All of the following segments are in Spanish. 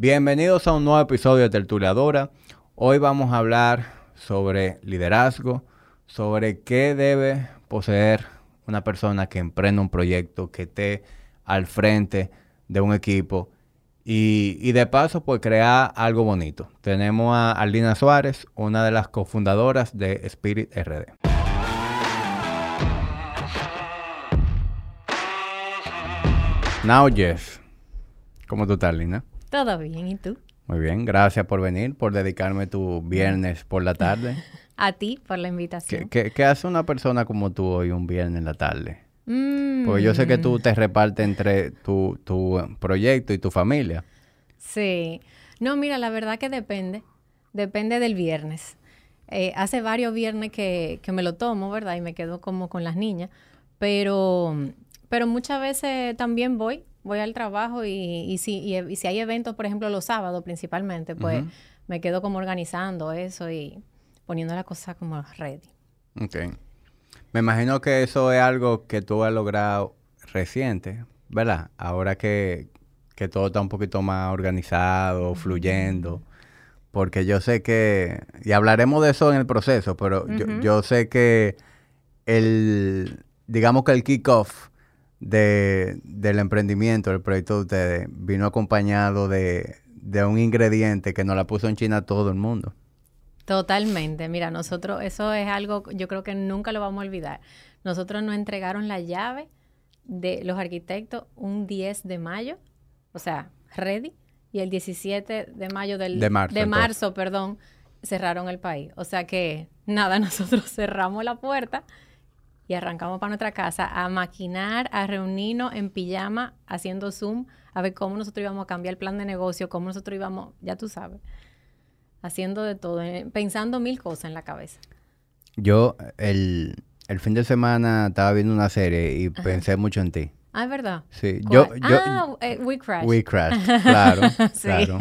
Bienvenidos a un nuevo episodio de Tertuliadora. Hoy vamos a hablar sobre liderazgo, sobre qué debe poseer una persona que emprenda un proyecto, que esté al frente de un equipo y, de paso pues crear algo bonito. Tenemos a Alina Suárez, una de las cofundadoras de Spirit RD. Now Yes. ¿Cómo tú estás, Lina? Todo bien, ¿y tú? Muy bien, gracias por venir, por dedicarme tu viernes por la tarde. A ti por la invitación. ¿Qué, hace una persona como tú hoy un viernes en la tarde? Porque yo sé que tú te repartes entre tu, proyecto y tu familia. Sí. No, mira, la verdad que depende. Depende del viernes. Eh, hace varios viernes que, que, me lo tomo, ¿verdad? Y me quedo como con las niñas. Pero, pero muchas veces también voy voy al trabajo y, y, si, y, si hay eventos, por ejemplo, los sábados principalmente, pues me quedo como organizando eso y poniendo la cosa como ready. Ok. Me imagino que eso es algo que tú has logrado reciente, ¿verdad? Ahora que, que todo está un poquito más organizado, fluyendo. Porque yo sé que, y hablaremos de eso en el proceso, pero yo, yo sé que el, digamos que el kickoff de, del emprendimiento, del proyecto de ustedes, vino acompañado de, un ingrediente que nos la puso en China todo el mundo. Totalmente. Mira, nosotros, eso es algo, yo creo que nunca lo vamos a olvidar. Nosotros nos entregaron la llave de los arquitectos un 10 de mayo, o sea, ready, y el 17 de mayo del, de marzo, de marzo perdón, cerraron el país. O sea que, nada, nosotros cerramos la puerta y arrancamos para nuestra casa a maquinar, a reunirnos en pijama, haciendo Zoom, a ver cómo nosotros íbamos a cambiar el plan de negocio, cómo nosotros íbamos, ya tú sabes, haciendo de todo, eh, pensando mil cosas en la cabeza. Yo el, fin de semana estaba viendo una serie y pensé mucho en ti. Ah, es verdad. Sí, yo, yo, ah, eh, We Crashed. We Crashed, claro, claro.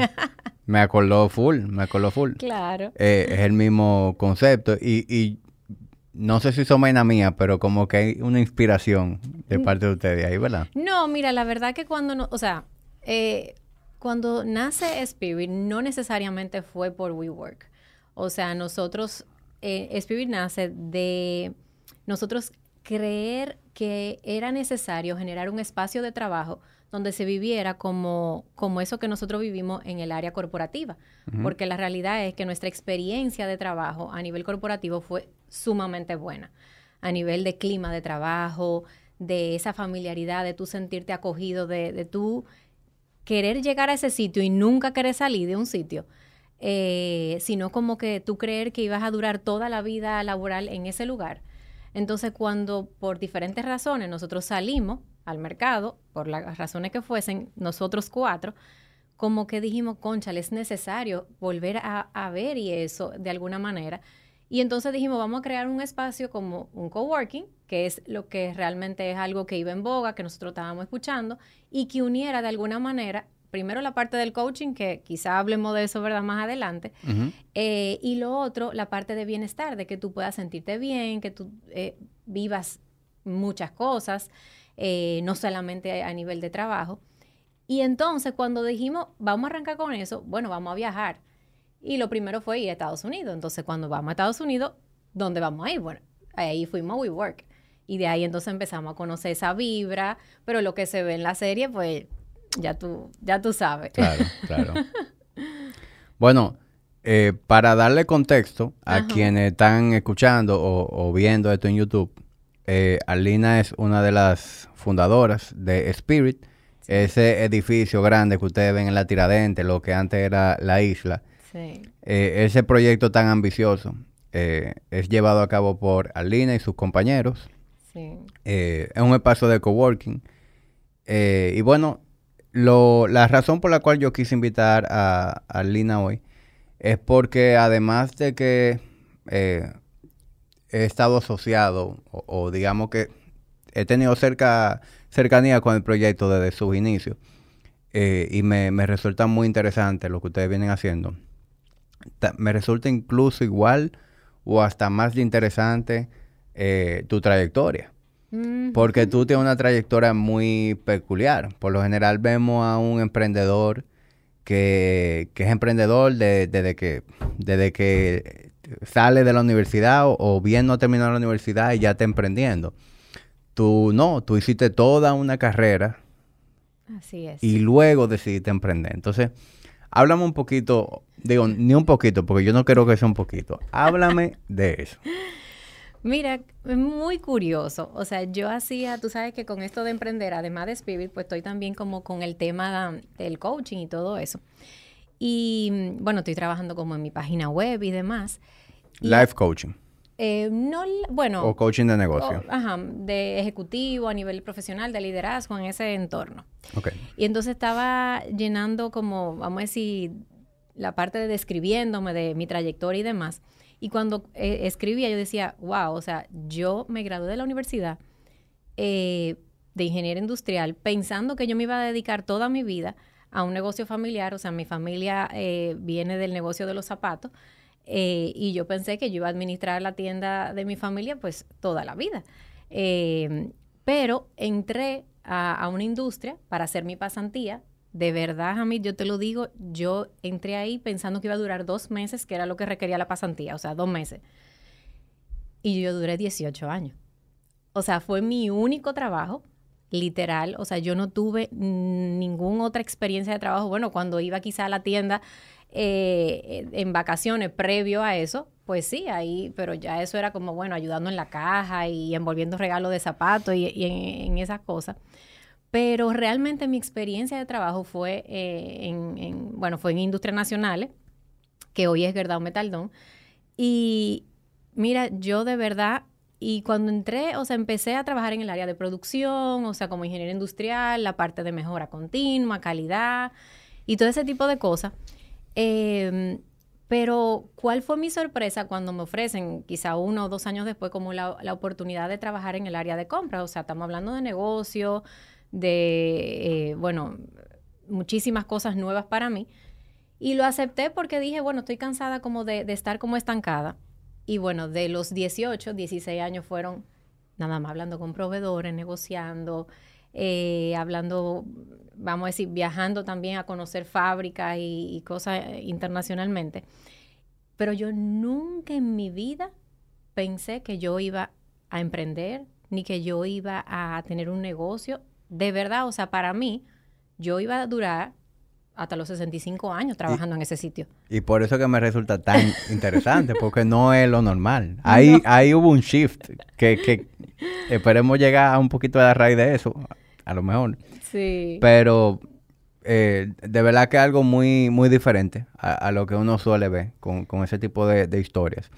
Me acordó full, me acordó full. Claro. Eh, es el mismo concepto y, y no sé si son vaina mía, pero como que hay una inspiración de mm. parte de ustedes ahí, ¿verdad? No, mira, la verdad que cuando, no, o sea, eh, cuando nace Spirit, no necesariamente fue por WeWork. O sea, nosotros, eh, Spirit nace de nosotros creer que era necesario generar un espacio de trabajo donde se viviera como, como eso que nosotros vivimos en el área corporativa. Porque la realidad es que nuestra experiencia de trabajo a nivel corporativo fue sumamente buena. A nivel de clima de trabajo, de esa familiaridad, de tú sentirte acogido, de, de tú querer llegar a ese sitio y nunca querer salir de un sitio. Eh, sino como que tú creer que ibas a durar toda la vida laboral en ese lugar. Entonces, cuando por diferentes razones nosotros salimos al mercado, por las razones que fuesen, nosotros cuatro, como que dijimos, concha, es necesario volver a, a, ver y eso de alguna manera. Y entonces dijimos, vamos a crear un espacio como un coworking, que es lo que realmente es algo que iba en boga, que nosotros estábamos escuchando, y que uniera de alguna manera, primero la parte del coaching, que quizá hablemos de eso, ¿verdad?, más adelante, eh, y lo otro, la parte de bienestar, de que tú puedas sentirte bien, que tú eh, vivas muchas cosas. Eh, no solamente a nivel de trabajo. Y entonces cuando dijimos, vamos a arrancar con eso, bueno, vamos a viajar. Y lo primero fue ir a Estados Unidos. Entonces cuando vamos a Estados Unidos, ¿dónde vamos a ir? Bueno, ahí fuimos a WeWork. Y de ahí entonces empezamos a conocer esa vibra, pero lo que se ve en la serie, pues ya tú, ya tú sabes. Claro, claro. bueno, eh, para darle contexto a quienes están escuchando o, viendo esto en YouTube, eh, Alina es una de las fundadoras de Spirit, ese edificio grande que ustedes ven en la Tiradente, lo que antes era la isla. Eh, ese proyecto tan ambicioso eh, es llevado a cabo por Alina y sus compañeros. es un espacio de coworking. y bueno, la razón por la cual yo quise invitar a, Alina hoy es porque además de que he estado asociado o, digamos que he tenido cerca, cercanía con el proyecto desde sus inicios eh, y me, resulta muy interesante lo que ustedes vienen haciendo. me resulta incluso igual o hasta más interesante eh, tu trayectoria. Porque tú tienes una trayectoria muy peculiar. Por lo general vemos a un emprendedor que, es emprendedor desde que, desde que sale de la universidad o, bien no terminó la universidad y ya está emprendiendo. Tú no, tú hiciste toda una carrera. Así es. Y luego decidiste emprender. Entonces, háblame un poquito, digo, ni un poquito, porque yo no quiero que sea un poquito. Háblame de eso. Mira, es muy curioso. O sea, yo hacía, tú sabes que con esto de emprender, además de escribir, pues estoy también como con el tema del coaching y todo eso. Y bueno, estoy trabajando como en mi página web y demás. Life coaching. Eh, no, bueno. O coaching de negocio. ajá, de ejecutivo, a nivel profesional, de liderazgo, en ese entorno. Ok. Y entonces estaba llenando como, vamos a decir, la parte de describiéndome de mi trayectoria y demás. Y cuando eh, escribía, yo decía, wow, o sea, yo me gradué de la universidad eh, de ingeniería industrial pensando que yo me iba a dedicar toda mi vida a un negocio familiar, o sea, mi familia eh, viene del negocio de los zapatos, y yo pensé que yo iba a administrar la tienda de mi familia pues toda la vida. pero entré a, a, una industria para hacer mi pasantía de verdad, mí, yo te lo digo, yo entré ahí pensando que iba a durar dos meses, que era lo que requería la pasantía, o sea, dos meses. Y yo duré 18 años. O sea, fue mi único trabajo, literal. O sea, yo no tuve ninguna otra experiencia de trabajo. Bueno, cuando iba quizá a la tienda eh, en vacaciones previo a eso, pues sí, ahí, pero ya eso era como, bueno, ayudando en la caja y envolviendo regalos de zapatos y, en esas cosas. Pero realmente mi experiencia de trabajo fue eh, en, bueno, fue en Industrias Nacionales, que hoy es Gerdau Metaldón. Y mira, yo de verdad, y cuando entré, o sea, empecé a trabajar en el área de producción, o sea, como ingeniero industrial, la parte de mejora continua, calidad y todo ese tipo de cosas. Em, pero, ¿cuál fue mi sorpresa cuando me ofrecen, quizá uno o dos años después, como la, la oportunidad de trabajar en el área de compra? O sea, estamos hablando de negocio, de, eh, bueno, muchísimas cosas nuevas para mí. Y lo acepté porque dije, bueno, estoy cansada como de, estar como estancada. Y bueno, de los 18, 16 años fueron nada más hablando con proveedores, negociando, eh, hablando, vamos a decir, viajando también a conocer fábricas y, y, cosas internacionalmente. Pero yo nunca en mi vida pensé que yo iba a emprender, ni que yo iba a tener un negocio de verdad, o sea, para mí, yo iba a durar hasta los 65 años trabajando en ese sitio. Y por eso que me resulta tan interesante, porque no es lo normal. Ahí, ahí hubo un shift que, que esperemos llegar a un poquito de la raíz de eso, a lo mejor. Sí. Pero eh, de verdad que es algo muy, muy diferente a, lo que uno suele ver con, ese tipo de, de, historias.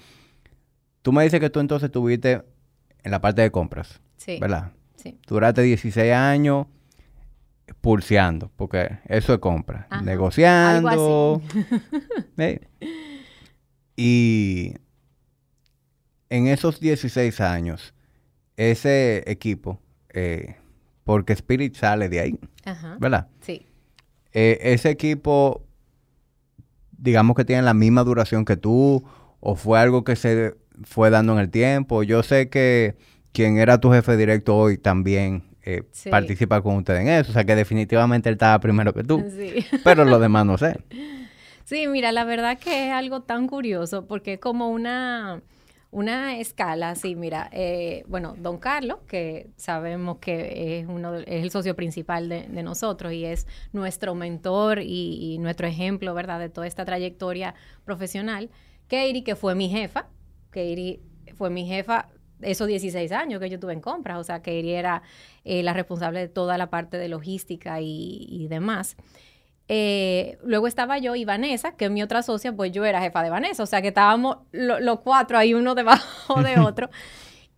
Tú me dices que tú entonces estuviste en la parte de compras, sí. ¿verdad? Duraste 16 años pulseando, porque eso es compra, negociando. Y en esos 16 años, ese equipo, eh, porque Spirit sale de ahí, ¿verdad? Sí. Eh, ese equipo, digamos que tiene la misma duración que tú, o fue algo que se fue dando en el tiempo. Yo sé que quien era tu jefe directo hoy también eh, participa con usted en eso. O sea que definitivamente él estaba primero que tú. Sí. Pero lo demás no sé. Sí, mira, la verdad que es algo tan curioso porque es como una, una escala así, mira, eh, bueno, don Carlos, que sabemos que es, uno, es el socio principal de, nosotros y es nuestro mentor y, y, nuestro ejemplo, ¿verdad?, de toda esta trayectoria profesional. Katie, que fue mi jefa, Katie fue mi jefa esos 16 años que yo tuve en compras, o sea, ella era eh, la responsable de toda la parte de logística y, demás. Eh, luego estaba yo y Vanessa, que es mi otra socia, pues yo era jefa de Vanessa, o sea que estábamos los cuatro ahí uno debajo de otro.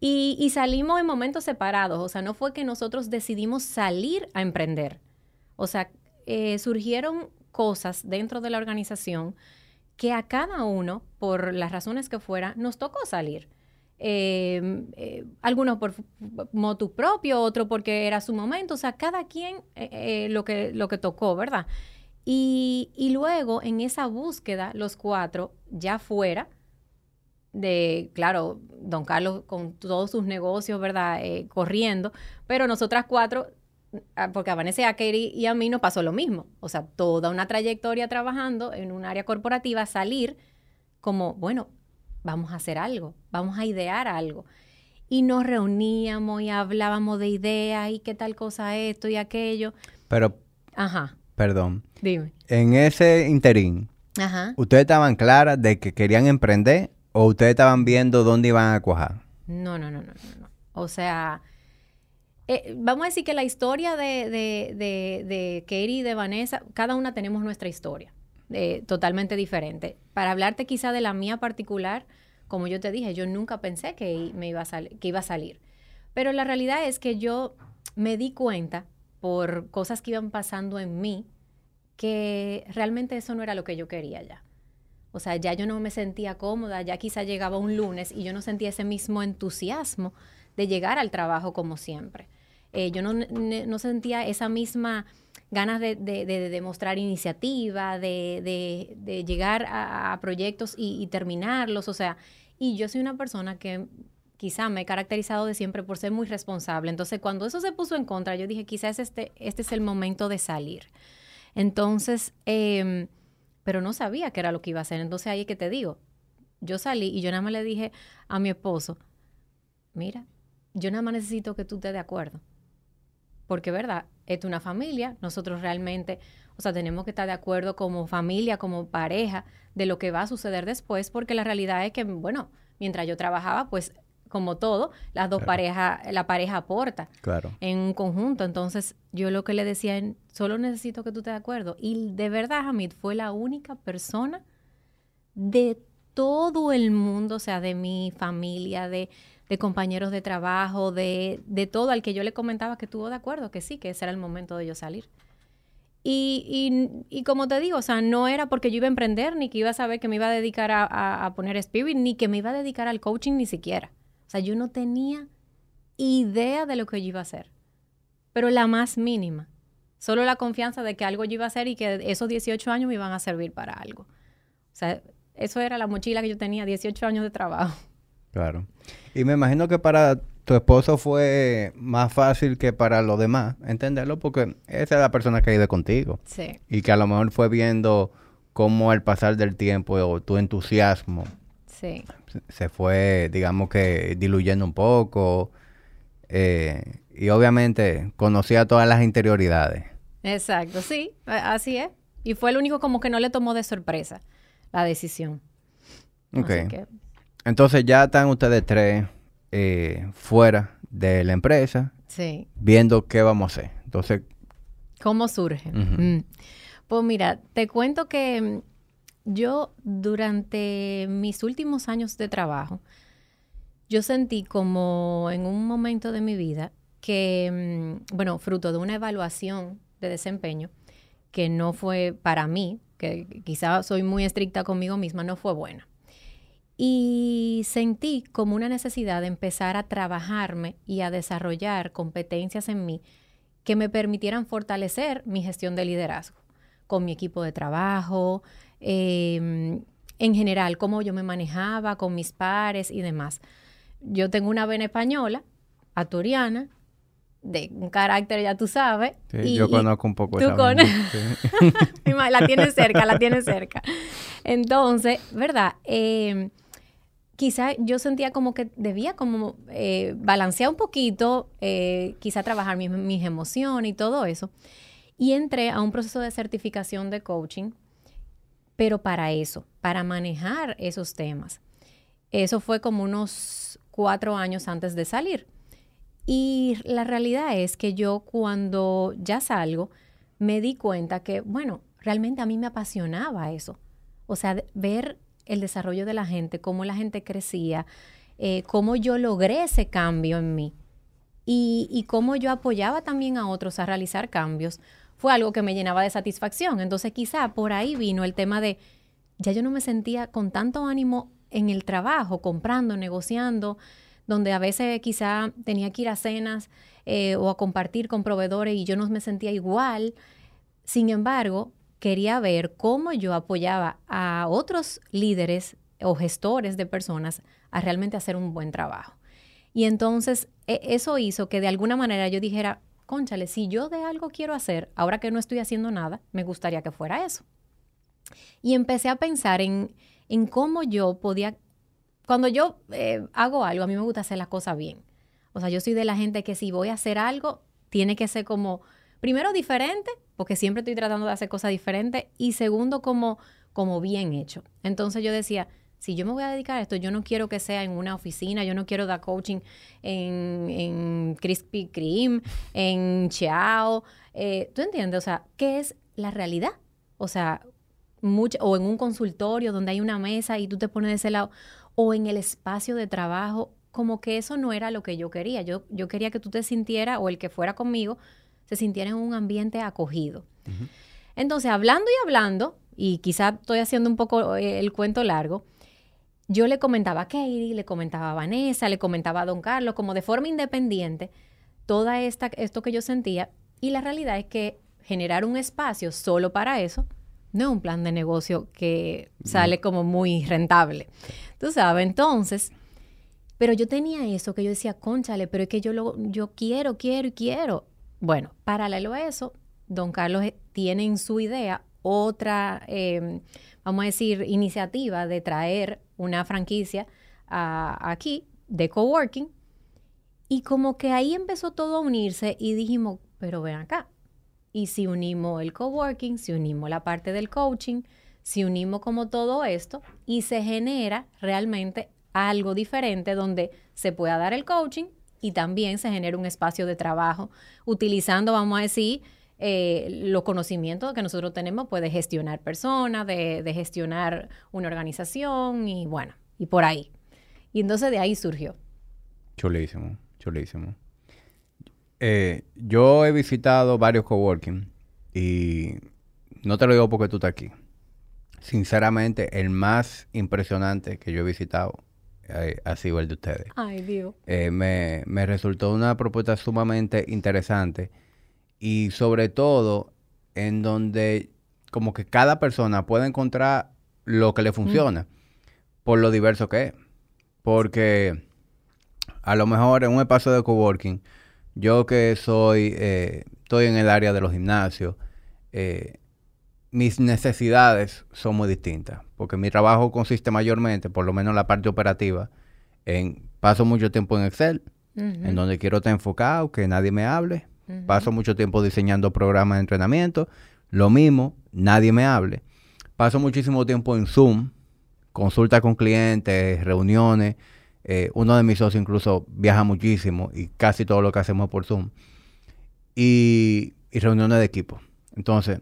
Y, salimos en momentos separados, o sea, no fue que nosotros decidimos salir a emprender, o sea, eh, surgieron cosas dentro de la organización que a cada uno, por las razones que fuera, nos tocó salir. Em, eh, algunos por motu propio, otro porque era su momento, o sea, cada quien eh, eh, lo, que, lo que tocó, ¿verdad? Y, luego en esa búsqueda, los cuatro ya fuera de, claro, don Carlos con todos sus negocios, ¿verdad? corriendo, pero nosotras cuatro porque a Vanessa y a Katie y a mí nos pasó lo mismo. O sea, toda una trayectoria trabajando en un área corporativa, salir como, bueno, vamos a hacer algo, vamos a idear algo. Y nos reuníamos y hablábamos de ideas y qué tal cosa esto y aquello. Pero, Ajá, perdón, dime. en ese interín, Ajá. ¿ustedes estaban claras de que querían emprender o ustedes estaban viendo dónde iban a cuajar? No, no, no, no, no. no. O sea, eh, vamos a decir que la historia de, de, de, de Katie y de Vanessa, cada una tenemos nuestra historia, eh, totalmente diferente. Para hablarte quizá de la mía particular, como yo te dije, yo nunca pensé que, me iba a que iba a salir. Pero la realidad es que yo me di cuenta por cosas que iban pasando en mí que realmente eso no era lo que yo quería ya. O sea, ya yo no me sentía cómoda, ya quizá llegaba un lunes y yo no sentía ese mismo entusiasmo de llegar al trabajo como siempre. Eh, yo no, no sentía esa misma ganas de, de- de- de demostrar iniciativa, de, llegar a, proyectos y, terminarlos. O sea, y yo soy una persona que quizá me he caracterizado de siempre por ser muy responsable. Entonces, cuando eso se puso en contra, yo dije, quizás este, este es el momento de salir. Entonces, em, pero no sabía qué era lo que iba a hacer. Entonces, ahí es que te digo, yo salí y yo nada más le dije a mi esposo, mira, yo nada más necesito que tú estés de acuerdo. Porque, ¿verdad? Es una familia, nosotros realmente, o sea, tenemos que estar de acuerdo como familia, como pareja, de lo que va a suceder después, porque la realidad es que, bueno, mientras yo trabajaba, pues, como todo, las dos Claro. parejas, la pareja aporta Claro. en un conjunto. Entonces, yo lo que le decía, solo necesito que tú estés de acuerdo. Y de verdad, Hamid fue la única persona de todo el mundo, o sea, de mi familia, de, de compañeros de trabajo, de, de todo al que yo le comentaba que estuvo de acuerdo, que sí, que ese era el momento de yo salir. Y, y, y como te digo, o sea, no era porque yo iba a emprender, ni que iba a saber que me iba a dedicar a, a- poner Spirit, ni que me iba a dedicar al coaching, ni siquiera. O sea, yo no tenía idea de lo que yo iba a hacer, pero la más mínima. Solo la confianza de que algo yo iba a hacer y que esos 18 años me iban a servir para algo. O sea, eso era la mochila que yo tenía, 18 años de trabajo. Claro. Y me imagino que para tu esposo fue más fácil que para los demás entenderlo porque esa es la persona que vive contigo Sí. y que a lo mejor fue viendo cómo al pasar del tiempo o tu entusiasmo Sí. se- fue, digamos que diluyendo un poco eh, y obviamente conocía todas las interioridades. Exacto, sí, así es. Y fue el único como que no le tomó de sorpresa la decisión. Ok. Así que, Entonces ya están ustedes tres eh, fuera de la empresa sí. viendo qué vamos a hacer. Entonces, ¿Cómo surge? Mm. Pues mira, te cuento que mm, yo durante mis últimos años de trabajo, yo sentí como en un momento de mi vida que, mm, bueno, fruto de una evaluación de desempeño, que no fue para mí, que quizá soy muy estricta conmigo misma, no fue buena. Y sentí como una necesidad de empezar a trabajarme y a desarrollar competencias en mí que me permitieran fortalecer mi gestión de liderazgo con mi equipo de trabajo, eh, en general, cómo yo me manejaba con mis pares y demás. Yo tengo una vena española, asturiana, de un carácter, ya tú sabes. sí, y- yo conozco un poco tú esa con- sí. la tienes cerca, la tienes cerca. Entonces, ¿verdad? Eh, quizá yo sentía como que debía como eh, balancear un poquito, eh, quizá trabajar mis, mis emociones y todo eso. Y entré a un proceso de certificación de coaching, pero para eso, para manejar esos temas. Eso fue como unos cuatro años antes de salir. Y la realidad es que yo cuando ya salgo, me di cuenta que, bueno, realmente a mí me apasionaba eso. O sea, ver el desarrollo de la gente, cómo la gente crecía, eh, cómo yo logré ese cambio en mí y, y cómo yo apoyaba también a otros a realizar cambios, fue algo que me llenaba de satisfacción. Entonces quizá por ahí vino el tema de, ya yo no me sentía con tanto ánimo en el trabajo, comprando, negociando, donde a veces quizá tenía que ir a cenas eh, o a compartir con proveedores y yo no me sentía igual. Sin embargo, quería ver cómo yo apoyaba a otros líderes o gestores de personas a realmente hacer un buen trabajo. Y entonces e- eso hizo que de alguna manera yo dijera, conchale, si yo de algo quiero hacer, ahora que no estoy haciendo nada, me gustaría que fuera eso. Y empecé a pensar en, en cómo yo podía, cuando yo eh, hago algo, a mí me gusta hacer las cosas bien. O sea, yo soy de la gente que si voy a hacer algo, tiene que ser como, primero diferente, porque siempre estoy tratando de hacer cosas diferentes, y segundo como, como bien hecho. Entonces yo decía, si yo me voy a dedicar a esto, yo no quiero que sea en una oficina, yo no quiero dar coaching en, en Krispy Kreme, en Chao. Eh, ¿Tú entiendes? O sea, ¿qué es la realidad? O sea, o en un consultorio donde hay una mesa y tú te pones de ese lado, o en el espacio de trabajo, como que eso no era lo que yo quería. Yo, yo quería que tú te sintieras, o el que fuera conmigo, se sintiera en un ambiente acogido. Entonces, hablando y hablando, y quizá estoy haciendo un poco eh, el cuento largo, yo le comentaba a Katie, le comentaba a Vanessa, le comentaba a Don Carlos, como de forma independiente, toda esta, esto que yo sentía. Y la realidad es que generar un espacio solo para eso no es un plan de negocio que sale como muy rentable. Tú sabes, entonces, pero yo tenía eso que yo decía, conchale, pero es que yo, lo, yo quiero, quiero y quiero. Bueno, paralelo a eso, don Carlos eh, tiene en su idea otra, em, vamos a decir, iniciativa de traer una franquicia aquí de coworking. Y como que ahí empezó todo a unirse y dijimos, pero ven acá. Y si unimos el coworking, si unimos la parte del coaching, si unimos como todo esto y se genera realmente algo diferente donde se pueda dar el coaching y también se genera un espacio de trabajo utilizando, vamos a decir, eh, los conocimientos que nosotros tenemos pues, de gestionar personas, de, gestionar una organización y bueno, y por ahí. Y entonces de ahí surgió. Chulísimo, chulísimo. Eh, yo he visitado varios coworking y no te lo digo porque tú estás aquí. Sinceramente, el más impresionante que yo he visitado eh, sido el de ustedes. Ay, Dios. me, me resultó una propuesta sumamente interesante y sobre todo en donde como que cada persona puede encontrar lo que le funciona por lo diverso que es. Porque a lo mejor en un espacio de coworking, yo que soy, eh, estoy en el área de los gimnasios, eh, mis necesidades son muy distintas. Porque mi trabajo consiste mayormente, por lo menos la parte operativa, en paso mucho tiempo en Excel, en donde quiero estar enfocado, que nadie me hable, Paso mucho tiempo diseñando programas de entrenamiento. Lo mismo, nadie me hable. Paso muchísimo tiempo en Zoom, consulta con clientes, reuniones. Eh, uno de mis socios incluso viaja muchísimo y casi todo lo que hacemos es por Zoom. Y, reuniones de equipo. Entonces,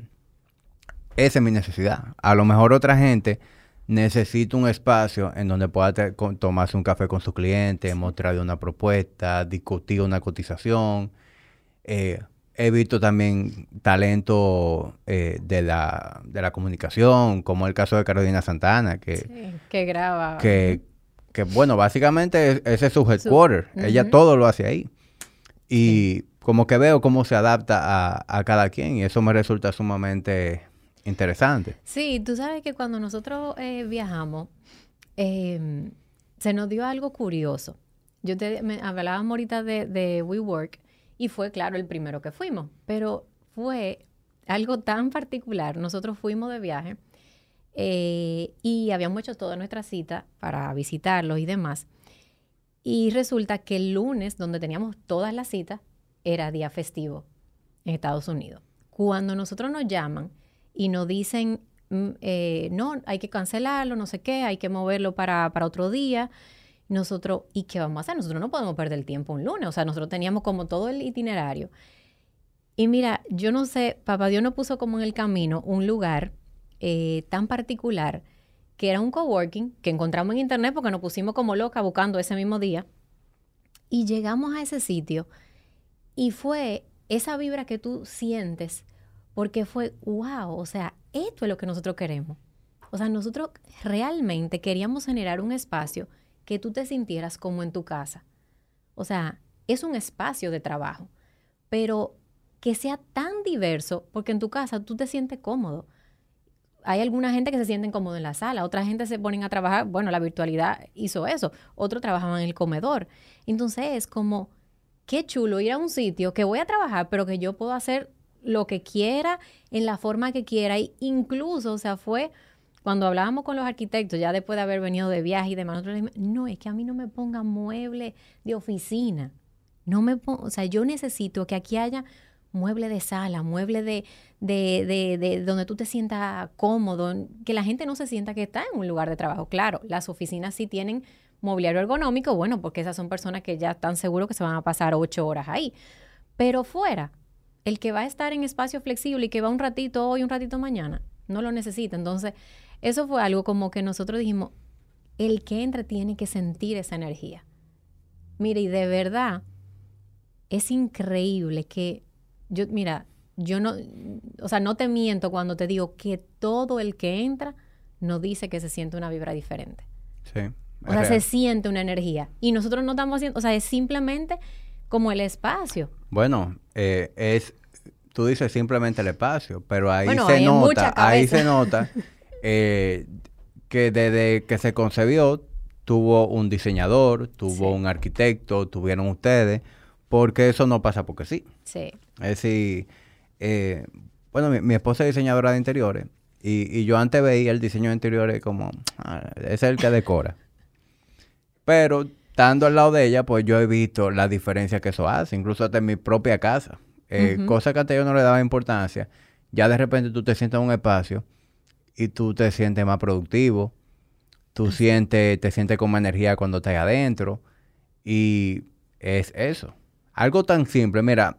esa es mi necesidad. A lo mejor otra gente necesita un espacio en donde pueda tomarse un café con su cliente, mostrarle una propuesta, discutir una cotización, eh, he visto también talento eh, de, la, de la comunicación, como el caso de Carolina Santana, que, que graba. Que, que, bueno, básicamente ese es su headquarter. Ella todo lo hace ahí. Y como que veo cómo se adapta a, a, cada quien y eso me resulta sumamente interesante. Sí, tú sabes que cuando nosotros eh, viajamos, em, se nos dio algo curioso. Yo te me, hablábamos ahorita de, de WeWork y fue, claro, el primero que fuimos, pero fue algo tan particular. Nosotros fuimos de viaje eh, y habíamos hecho toda nuestra cita para visitarlos y demás. Y resulta que el lunes, donde teníamos todas las citas, era día festivo en Estados Unidos. Cuando nosotros nos llaman y nos dicen, mm, eh, no, hay que cancelarlo, no sé qué, hay que moverlo para, para otro día, nosotros, ¿y qué vamos a hacer? Nosotros no podemos perder el tiempo un lunes, o sea, nosotros teníamos como todo el itinerario. Y mira, yo no sé, papá Dios nos puso como en el camino un lugar eh, tan particular que era un coworking que encontramos en internet porque nos pusimos como loca buscando ese mismo día. Y llegamos a ese sitio y fue esa vibra que tú sientes porque fue, wow, o sea, esto es lo que nosotros queremos. O sea, nosotros realmente queríamos generar un espacio que tú te sintieras como en tu casa. O sea, es un espacio de trabajo, pero que sea tan diverso, porque en tu casa tú te sientes cómodo. Hay alguna gente que se siente cómodo en la sala, otra gente se ponen a trabajar, bueno, la virtualidad hizo eso, otro trabajaba en el comedor. Entonces es como qué chulo ir a un sitio que voy a trabajar, pero que yo puedo hacer lo que quiera, en la forma que quiera. Y incluso, o sea, fue cuando hablábamos con los arquitectos, ya después de haber venido de viaje y demás, no, es que a mí no me pongan mueble de oficina. No me o sea, yo necesito que aquí haya mueble de sala, mueble de, de, de, de, donde tú te sientas cómodo, que la gente no se sienta que está en un lugar de trabajo. Claro, las oficinas sí tienen mobiliario ergonómico, bueno, porque esas son personas que ya están seguros que se van a pasar ocho horas ahí. Pero fuera, el que va a estar en espacio flexible y que va un ratito hoy, un ratito mañana, no lo necesita. Entonces, eso fue algo como que nosotros dijimos, el que entra tiene que sentir esa energía. Mire, y de verdad, es increíble que yo, mira, yo no, o sea, no te miento cuando te digo que todo el que entra nos dice que se siente una vibra diferente. Sí. O sea, se siente una energía. Y nosotros no estamos haciendo, o sea, es simplemente como el espacio. Bueno, eh, es, tú dices simplemente el espacio, pero ahí se nota, ahí se nota eh, que desde que se concebió tuvo un diseñador, tuvo un arquitecto, tuvieron ustedes, porque eso no pasa porque sí. Sí. Es decir, eh, bueno, mi, esposa es diseñadora de interiores y, y, yo antes veía el diseño de interiores como, ah, es el que decora. Pero estando al lado de ella, pues yo he visto la diferencia que eso hace, incluso hasta en mi propia casa. Eh, Cosa que antes yo no le daba importancia. Ya de repente tú te sientes en un espacio y tú te sientes más productivo, tú sientes, te sientes con más energía cuando estás adentro y es eso. Algo tan simple, mira,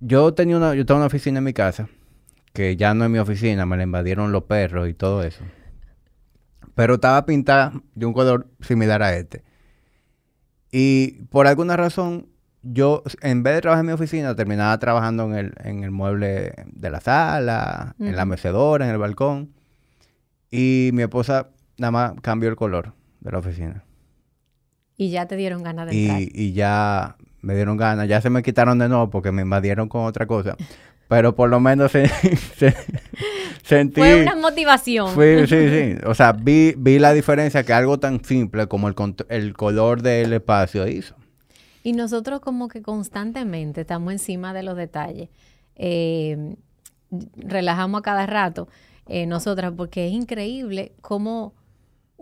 yo tenía una, yo tengo una oficina en mi casa, que ya no es mi oficina, me la invadieron los perros y todo eso. Pero estaba pintada de un color similar a este. Y por alguna razón, yo, en vez de trabajar en mi oficina, terminaba trabajando en el, en el mueble de la sala, en la mecedora, en el balcón. Y mi esposa nada más cambió el color de la oficina. Y ya te dieron ganas de entrar. Y ya me dieron ganas. Ya se me quitaron de nuevo porque me invadieron con otra cosa. Pero por lo menos se, sentí... Fue una motivación. sí, sí. O sea, vi, vi la diferencia que algo tan simple como el, el color del espacio hizo. Y nosotros como que constantemente estamos encima de los detalles. Eh, relajamos a cada rato eh, nosotras porque es increíble cómo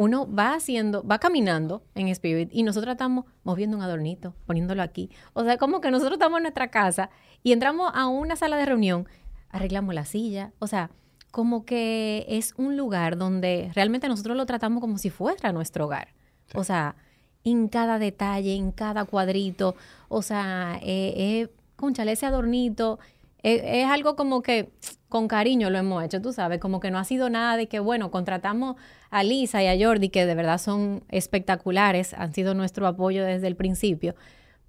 uno va haciendo, va caminando en Spirit y nosotros estamos moviendo un adornito, poniéndolo aquí. O sea, como que nosotros estamos en nuestra casa y entramos a una sala de reunión, arreglamos la silla, o sea, como que es un lugar donde realmente nosotros lo tratamos como si fuera nuestro hogar. O sea, en cada detalle, en cada cuadrito. O sea, eh, eh, conchale, ese adornito eh, es, algo como que con cariño lo hemos hecho, tú sabes, como que no ha sido nada de que, bueno, contratamos a Lisa y a Jordi, que de verdad son espectaculares, han sido nuestro apoyo desde el principio,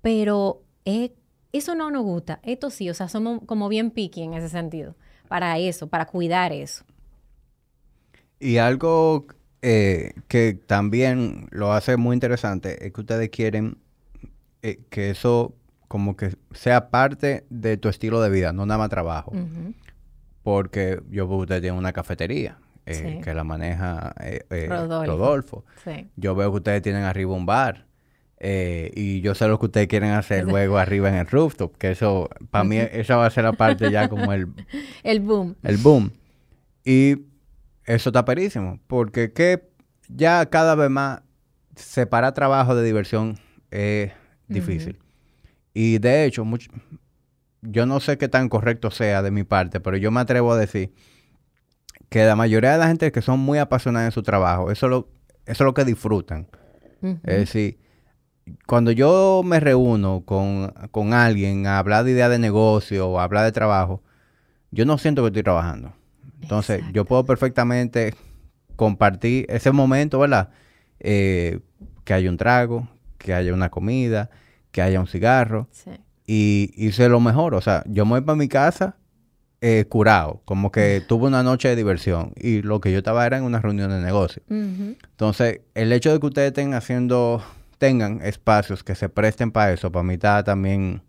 pero eso no nos gusta, esto sí, o sea, somos como bien piqui en ese sentido, para eso, para cuidar eso. Y algo eh, que también lo hace muy interesante es que ustedes quieren eh, que eso como que sea parte de tu estilo de vida, no nada más trabajo. Porque yo veo que ustedes tienen una cafetería eh, que la maneja Rodolfo. Yo veo que ustedes tienen arriba un bar. y yo sé lo que ustedes quieren hacer luego arriba en el rooftop, que eso, para mí, eso va a ser la parte ya como el... el boom. El boom. Y eso está perísimo, porque que ya cada vez más separar trabajo de diversión es difícil. Y de hecho, yo no sé qué tan correcto sea de mi parte, pero yo me atrevo a decir que la mayoría de la gente que son muy apasionadas en su trabajo, eso, lo, eso es lo que disfrutan. Es decir, cuando yo me reúno con, con, alguien a hablar de idea de negocio o a hablar de trabajo, yo no siento que estoy trabajando. Entonces, yo puedo perfectamente compartir ese momento, ¿verdad? Eh, que haya un trago, que haya una comida, que haya un cigarro. Sí. Y hice lo mejor. O sea, yo me voy para mi casa eh, curado, como que tuve una noche de diversión. Y lo que yo estaba era en una reunión de negocio. Entonces, el hecho de que ustedes estén haciendo, tengan espacios que se presten para eso, para mí está también...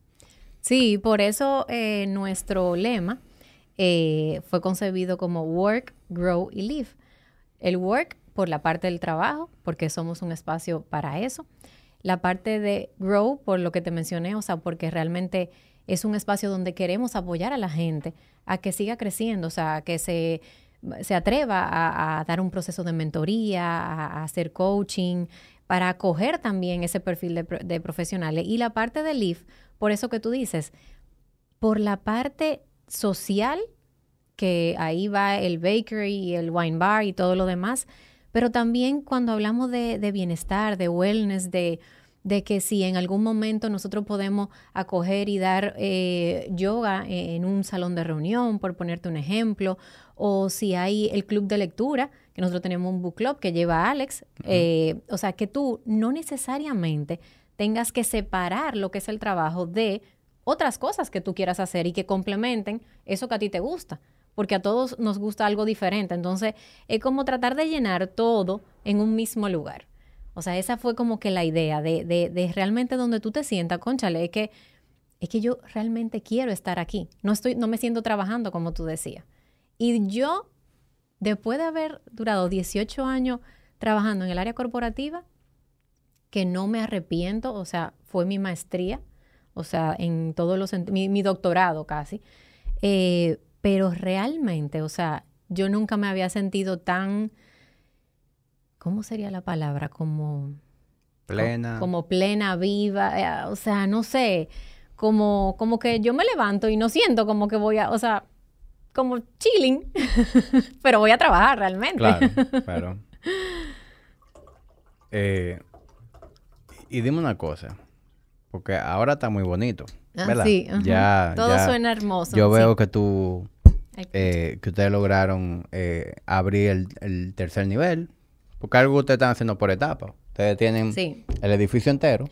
Sí, por eso eh, nuestro lema eh, fue concebido como Work, Grow y Live. El work por la parte del trabajo, porque somos un espacio para eso. La parte de Grow, por lo que te mencioné, o sea, porque realmente es un espacio donde queremos apoyar a la gente a que siga creciendo, o sea, que se, se atreva a, dar un proceso de mentoría, a, hacer coaching, para acoger también ese perfil de, de profesionales. Y la parte de Leaf, por eso que tú dices, por la parte social, que ahí va el bakery y el wine bar y todo lo demás, pero también cuando hablamos de, bienestar, de wellness, de, de, que si en algún momento nosotros podemos acoger y dar eh, yoga en un salón de reunión, por ponerte un ejemplo, o si hay el club de lectura, que nosotros tenemos un book club que lleva a Alex, eh, o sea, que tú no necesariamente tengas que separar lo que es el trabajo de otras cosas que tú quieras hacer y que complementen eso que a ti te gusta porque a todos nos gusta algo diferente. Entonces, es como tratar de llenar todo en un mismo lugar. O sea, esa fue como que la idea de, de, realmente donde tú te sientas, conchale, es que, es que yo realmente quiero estar aquí. No, estoy, no me siento trabajando como tú decías. Y yo, después de haber durado 18 años trabajando en el área corporativa, que no me arrepiento, o sea, fue mi maestría, o sea, en todos los mi, mi doctorado casi. Eh, pero realmente, o sea, yo nunca me había sentido tan, ¿cómo sería la palabra? Como... Plena. Como, plena, viva, eh, o sea, no sé, como, como que yo me levanto y no siento como que voy a, o sea, como chilling, pero voy a trabajar realmente. Claro, claro. Eh, y dime una cosa, porque ahora está muy bonito. Ah, sí, ya, todo suena hermoso. Yo veo que tú, eh, que ustedes lograron eh, abrir el, tercer nivel, porque algo ustedes están haciendo por etapa. Ustedes tienen el edificio entero.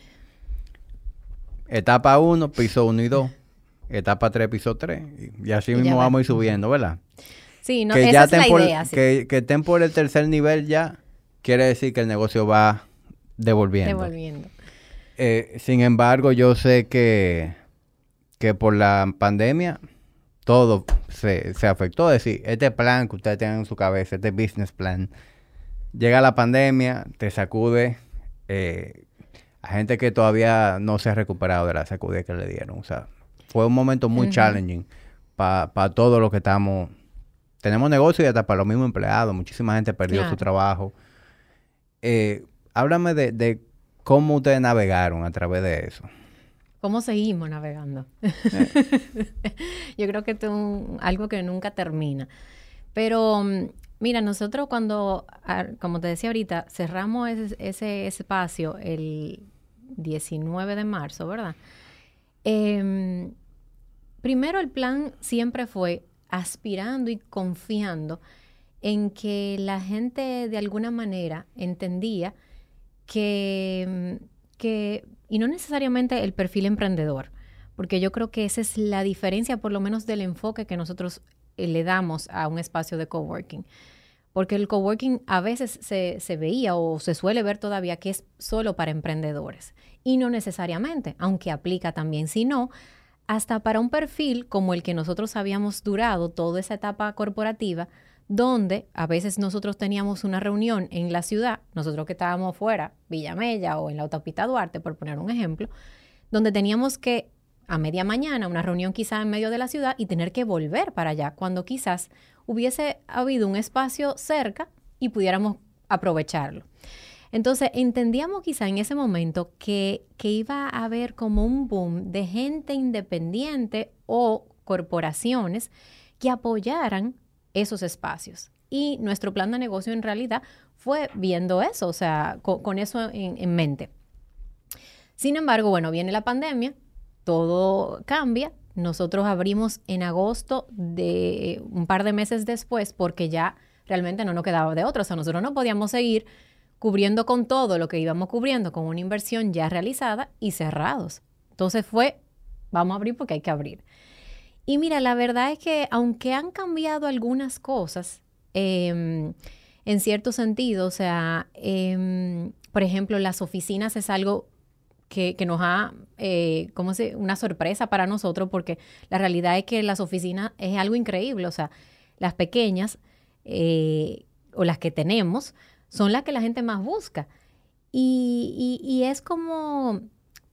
Etapa 1, piso 1 y 2. Etapa 3, piso 3. Y, así mismo vamos a ir subiendo, ¿verdad? Sí, no, esa es la idea. Que, que estén por el tercer nivel ya, quiere decir que el negocio va devolviendo. Devolviendo. Eh, sin embargo, yo sé que que por la pandemia todo se, afectó. Es decir, este plan que ustedes tienen en su cabeza, este business plan, llega la pandemia, te sacude eh, a gente que todavía no se ha recuperado de la sacudida que le dieron. O sea, fue un momento muy challenging para pa todos los que estamos... Tenemos negocio y hasta para los mismos empleados. Muchísima gente perdió su trabajo. Eh, háblame de, de cómo ustedes navegaron a través de eso. ¿Cómo seguimos navegando? Yo creo que es algo que nunca termina. Pero mm, mira, nosotros cuando, como te decía ahorita, cerramos ese, espacio el 19 de marzo, ¿verdad? Em, primero el plan siempre fue aspirando y confiando en que la gente de alguna manera entendía que, que y no necesariamente el perfil emprendedor, porque yo creo que esa es la diferencia, por lo menos del enfoque que nosotros le damos a un espacio de coworking. Porque el coworking a veces se, se, veía o se suele ver todavía que es solo para emprendedores. Y no necesariamente, aunque aplica también, sino hasta para un perfil como el que nosotros habíamos durado toda esa etapa corporativa, donde a veces nosotros teníamos una reunión en la ciudad, nosotros que estábamos fuera, Villamella o en la autopista Duarte, por poner un ejemplo, donde teníamos que a media mañana, una reunión quizá en medio de la ciudad y tener que volver para allá, cuando quizás hubiese habido un espacio cerca y pudiéramos aprovecharlo. Entonces entendíamos quizá en ese momento que, que iba a haber como un boom de gente independiente o corporaciones que apoyaran esos espacios. Y nuestro plan de negocio en realidad fue viendo eso, o sea, con, eso en, mente. Sin embargo, bueno, viene la pandemia, todo cambia. Nosotros abrimos en agosto de un par de meses después porque ya realmente no nos quedaba de otro. O sea, nosotros no podíamos seguir cubriendo con todo lo que íbamos cubriendo con una inversión ya realizada y cerrados. Entonces fue, vamos a abrir porque hay que abrir. Y mira, la verdad es que aunque han cambiado algunas cosas, em, en cierto sentido, o sea, em, por ejemplo, las oficinas es algo que, nos ha, eh, ¿cómo se? Una sorpresa para nosotros, porque la realidad es que las oficinas es algo increíble, o sea, las pequeñas eh, o las que tenemos son las que la gente más busca. Y, y, es como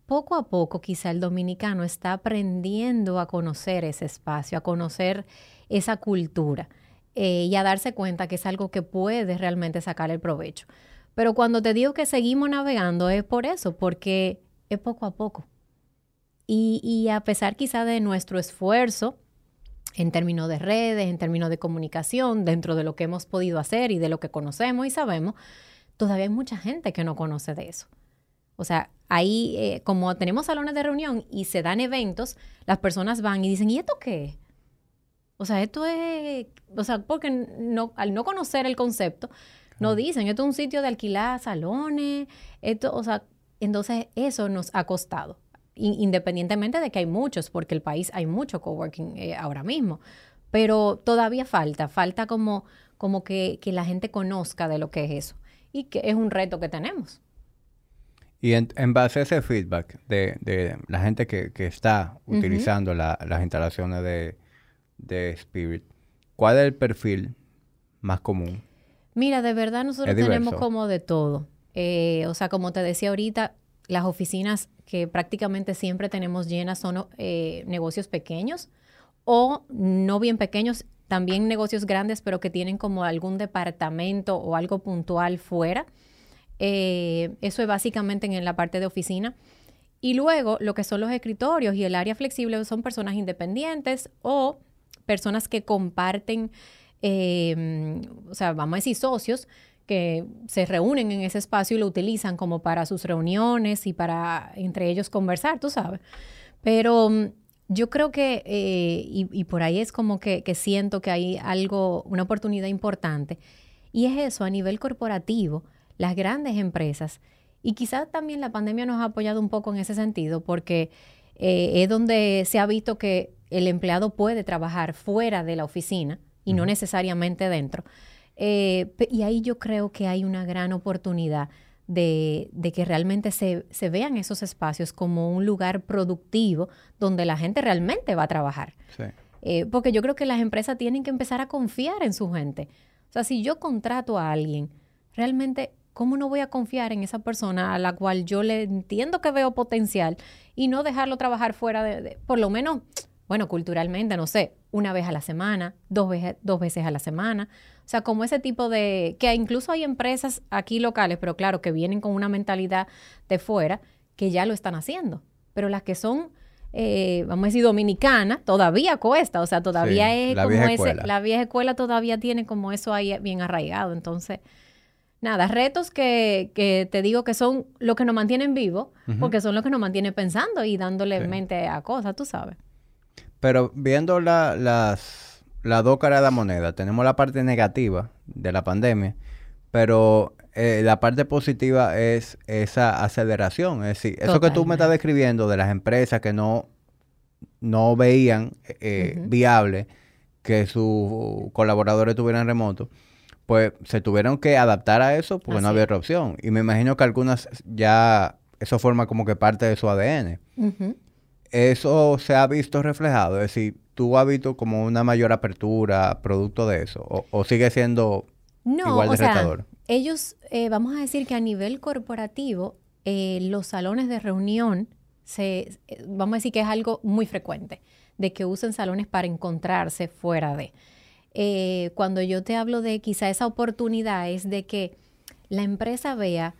poco a poco quizá el dominicano está aprendiendo a conocer ese espacio, a conocer esa cultura eh, y a darse cuenta que es algo que puede realmente sacar el provecho. Pero cuando te digo que seguimos navegando es por eso, porque es poco a poco. Y, y a pesar quizá de nuestro esfuerzo, en términos de redes, en términos de comunicación, dentro de lo que hemos podido hacer y de lo que conocemos y sabemos, todavía hay mucha gente que no conoce de eso. O sea, ahí, eh, como tenemos salones de reunión y se dan eventos, las personas van y dicen, ¿y esto qué O sea, esto es, o sea, porque no, al no conocer el concepto, no dicen, esto es un sitio de alquilar salones, esto, o sea, entonces eso nos ha costado independientemente de que hay muchos, porque el país hay mucho coworking eh, ahora mismo, pero todavía falta, falta como, como que, la gente conozca de lo que es eso y que es un reto que tenemos. Y en, base a ese feedback de, la gente que, está utilizando las instalaciones de, de, Spirit, ¿cuál es el perfil más común? Mira, de verdad nosotros tenemos como de todo. Eh, o sea, como te decía ahorita, las oficinas que prácticamente siempre tenemos llenas son eh, negocios pequeños o no bien pequeños, también negocios grandes, pero que tienen como algún departamento o algo puntual fuera. Eh, eso es básicamente en la parte de oficina. Y luego lo que son los escritorios y el área flexible son personas independientes o personas que comparten, o sea, vamos a decir socios, que se reúnen en ese espacio y lo utilizan como para sus reuniones y para entre ellos conversar, tú sabes. Pero mm, yo creo que, eh, y, por ahí es como que, siento que hay algo, una oportunidad importante, y es eso, a nivel corporativo, las grandes empresas, y quizás también la pandemia nos ha apoyado un poco en ese sentido, porque eh, es donde se ha visto que el empleado puede trabajar fuera de la oficina y no necesariamente dentro. Eh, y ahí yo creo que hay una gran oportunidad de, que realmente se, vean esos espacios como un lugar productivo donde la gente realmente va a trabajar. Eh, porque yo creo que las empresas tienen que empezar a confiar en su gente. O sea, si yo contrato a alguien, realmente, ¿cómo no voy a confiar en esa persona a la cual yo le entiendo que veo potencial y no dejarlo trabajar fuera de por lo menos, bueno, culturalmente, no sé, una vez a la semana, dos veces, dos veces a la semana. O sea, como ese tipo de, que incluso hay empresas aquí locales, pero claro, que vienen con una mentalidad de fuera, que ya lo están haciendo. Pero las que son, eh, vamos a decir, dominicanas, todavía cuesta. O sea, todavía es como ese, la vieja escuela todavía tiene como eso ahí bien arraigado. Entonces, nada, retos que, que te digo que son lo que nos mantienen vivos, porque son los que nos mantienen pensando y dándole mente a cosas, tú sabes. Pero viendo la, las, las dos caras de la moneda, tenemos la parte negativa de la pandemia, pero eh, la parte positiva es esa aceleración. Es decir, eso que tú me estás describiendo de las empresas que no, no veían eh, viable que sus colaboradores estuvieran remoto, pues se tuvieron que adaptar a eso porque no había otra opción. Y me imagino que algunas ya eso forma como que parte de su ADN eso se ha visto reflejado, es decir, tú has visto como una mayor apertura producto de eso, o, sigue siendo igual de retador. ellos, eh, vamos a decir que a nivel corporativo, eh, los salones de reunión, se, eh, vamos a decir que es algo muy frecuente, de que usen salones para encontrarse fuera de. cuando yo te hablo de quizá esa oportunidad es de que la empresa vea,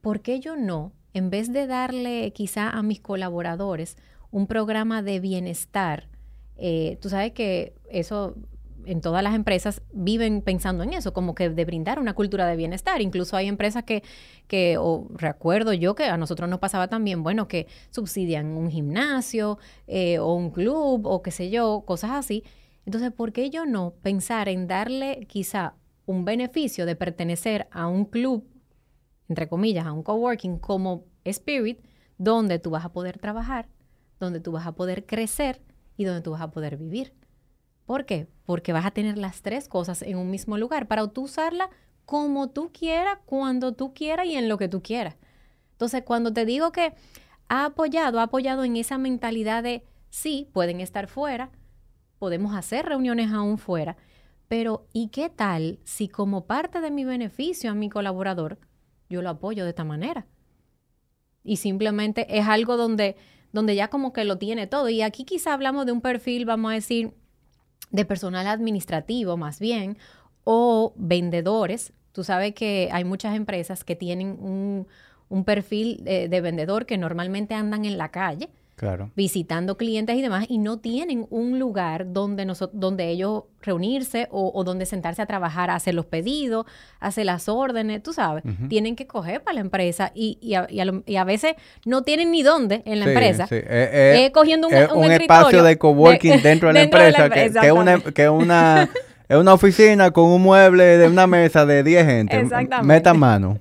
¿por qué yo no? En vez de darle quizá a mis colaboradores un programa de bienestar. Eh, tú sabes que eso en todas las empresas viven pensando en eso, como que de brindar una cultura de bienestar. Incluso hay empresas que, que o recuerdo yo que a nosotros nos pasaba también, bueno, que subsidian un gimnasio eh, o un club o qué sé yo, cosas así. Entonces, ¿por qué yo no pensar en darle quizá un beneficio de pertenecer a un club, entre comillas, a un coworking como Spirit, donde tú vas a poder trabajar donde tú vas a poder crecer y donde tú vas a poder vivir. ¿Por qué? Porque vas a tener las tres cosas en un mismo lugar para tú usarla como tú quieras, cuando tú quieras y en lo que tú quieras. Entonces, cuando te digo que ha apoyado, ha apoyado en esa mentalidad de sí, pueden estar fuera, podemos hacer reuniones aún fuera, pero ¿y qué tal si como parte de mi beneficio a mi colaborador, yo lo apoyo de esta manera. Y simplemente es algo donde, donde ya como que lo tiene todo. Y aquí quizá hablamos de un perfil, vamos a decir, de personal administrativo más bien, o vendedores. Tú sabes que hay muchas empresas que tienen un, un perfil de vendedor que normalmente andan en la calle visitando clientes y demás, y no tienen un lugar donde, donde ellos reunirse o, donde sentarse a trabajar, hacer los pedidos, hacer las órdenes, tú sabes. Tienen que coger para la empresa y, y, a, veces no tienen ni dónde en la empresa. Sí. Eh, eh, cogiendo un, un, espacio de coworking dentro de la empresa, que, que, una, que una, es una oficina con un mueble de una mesa de 10 gente. Exactamente. Meta mano.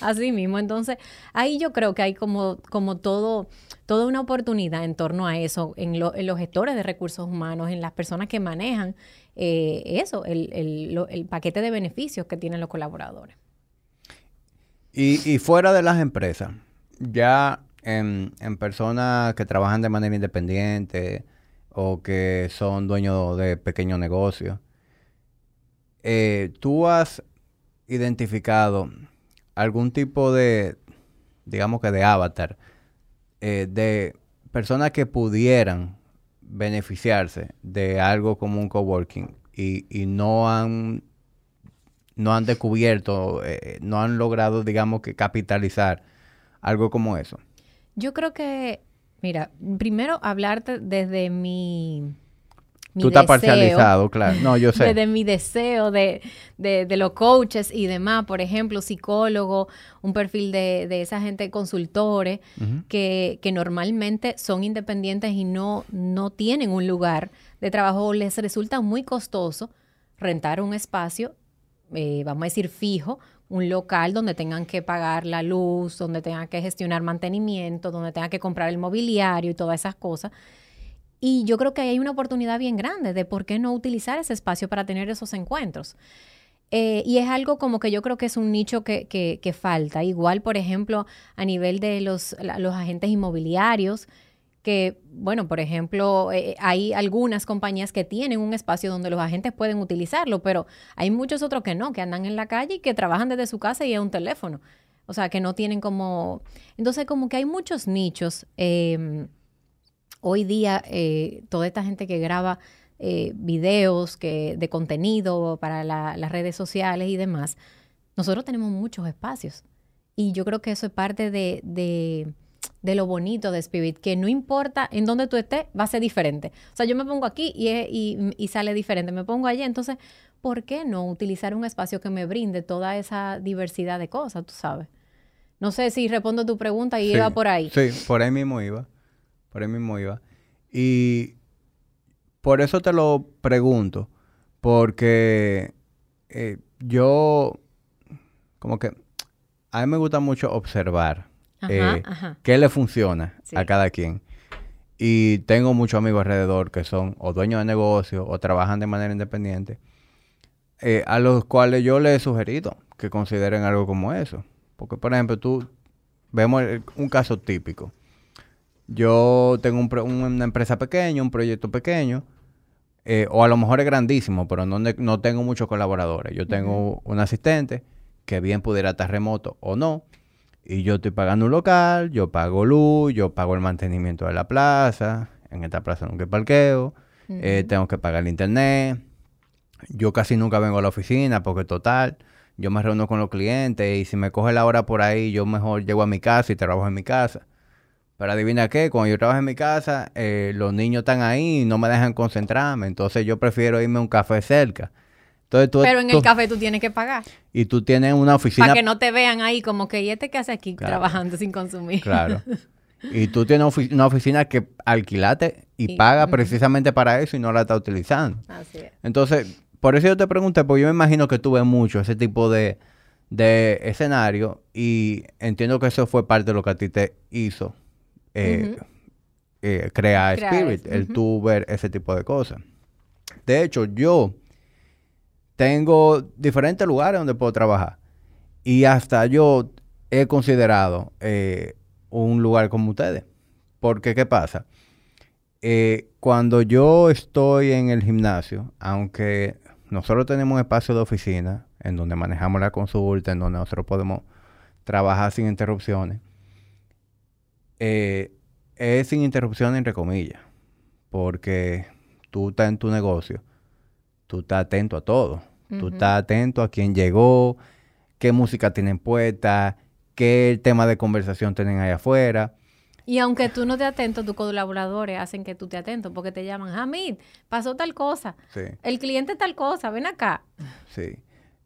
Así mismo. Entonces, ahí yo creo que hay como, como todo toda una oportunidad en torno a eso, en, los gestores de recursos humanos, en las personas que manejan eh, eso, el, paquete de beneficios que tienen los colaboradores. Y, fuera de las empresas, ya en, personas que trabajan de manera independiente o que son dueños de pequeños negocios, eh, ¿tú has identificado algún tipo de, digamos que de avatar eh, de personas que pudieran beneficiarse de algo como un coworking y, y no han no han descubierto, eh, no han logrado, digamos, que capitalizar algo como eso? Yo creo que, mira, primero hablarte desde mi Tú estás parcializado, claro. No, yo sé. De, mi deseo de, de, los coaches y demás, por ejemplo, psicólogo, un perfil de, de esa gente, consultores, que, que, normalmente son independientes y no, no tienen un lugar de trabajo. Les resulta muy costoso rentar un espacio, eh, vamos a decir, fijo, un local donde tengan que pagar la luz, donde tengan que gestionar mantenimiento, donde tengan que comprar el mobiliario y todas esas cosas. Y yo creo que hay una oportunidad bien grande de por qué no utilizar ese espacio para tener esos encuentros. Eh, y es algo como que yo creo que es un nicho que, que, falta. Igual, por ejemplo, a nivel de los, los agentes inmobiliarios, que, bueno, por ejemplo, eh, hay algunas compañías que tienen un espacio donde los agentes pueden utilizarlo, pero hay muchos otros que no, que andan en la calle y que trabajan desde su casa y a un teléfono. O sea, que no tienen como... Entonces, como que hay muchos nichos. Eh, Hoy día, eh, toda esta gente que graba eh, videos que, de contenido para las redes sociales y demás, nosotros tenemos muchos espacios. Y yo creo que eso es parte de, de, lo bonito de Spirit, que no importa en dónde tú estés, va a ser diferente. O sea, yo me pongo aquí y, y, y sale diferente, me pongo allí, entonces, ¿por qué no utilizar un espacio que me brinde toda esa diversidad de cosas, tú sabes? No sé si respondo tu pregunta y iba por ahí. Sí, por ahí mismo iba. Por ahí mismo iba. Y por eso te lo pregunto. Porque eh, yo, como que, a mí me gusta mucho observar eh, qué le funciona a cada quien. Y tengo muchos amigos alrededor que son o dueños de negocios o trabajan de manera independiente, eh, a los cuales yo les he sugerido que consideren algo como eso. Porque, por ejemplo, tú, vemos un caso típico. Yo tengo una empresa pequeña, un proyecto pequeño, eh, o a lo mejor es grandísimo, pero no, no tengo muchos colaboradores. Yo tengo un asistente que bien pudiera estar remoto o no, y yo estoy pagando un local, yo pago luz, yo pago el mantenimiento de la plaza, en esta plaza nunca hay parqueo, eh, tengo que pagar el internet, yo casi nunca vengo a la oficina porque total, yo me reúno con los clientes y si me coge la hora por ahí, yo mejor llego a mi casa y trabajo en mi casa. Pero adivina qué, cuando yo trabajo en mi casa, eh, los niños están ahí y no me dejan concentrarme. Entonces yo prefiero irme a un café cerca. Entonces, tú, Pero en el café tú tienes que pagar. Y tú tienes una oficina... Para que no te vean ahí como que, ¿y este qué hace aquí trabajando sin consumir? Claro. Y tú tienes una oficina que alquilate y, paga precisamente para eso y no la está utilizando. Así es. Entonces, por eso yo te pregunté, porque yo me imagino que tú ves mucho ese tipo de, de escenario y entiendo que eso fue parte de lo que a ti te hizo eh, eh, crear Spirit, el tú ver ese tipo de cosas. De hecho, yo tengo diferentes lugares donde puedo trabajar y hasta yo he considerado eh, un lugar como ustedes. Porque, ¿qué pasa? cuando yo estoy en el gimnasio, aunque nosotros tenemos un espacio de oficina en donde manejamos la consulta, en donde nosotros podemos trabajar sin interrupciones. Eh, es sin interrupciones entre comillas, porque tú estás en tu negocio, tú estás atento a todo, tú estás atento a quién llegó, qué música tienen puesta, qué tema de conversación tienen ahí afuera. Y aunque tú no te atento, tus colaboradores hacen que tú te atento porque te llaman, Hamid, pasó tal cosa. Sí. El cliente tal cosa, ven acá. Sí.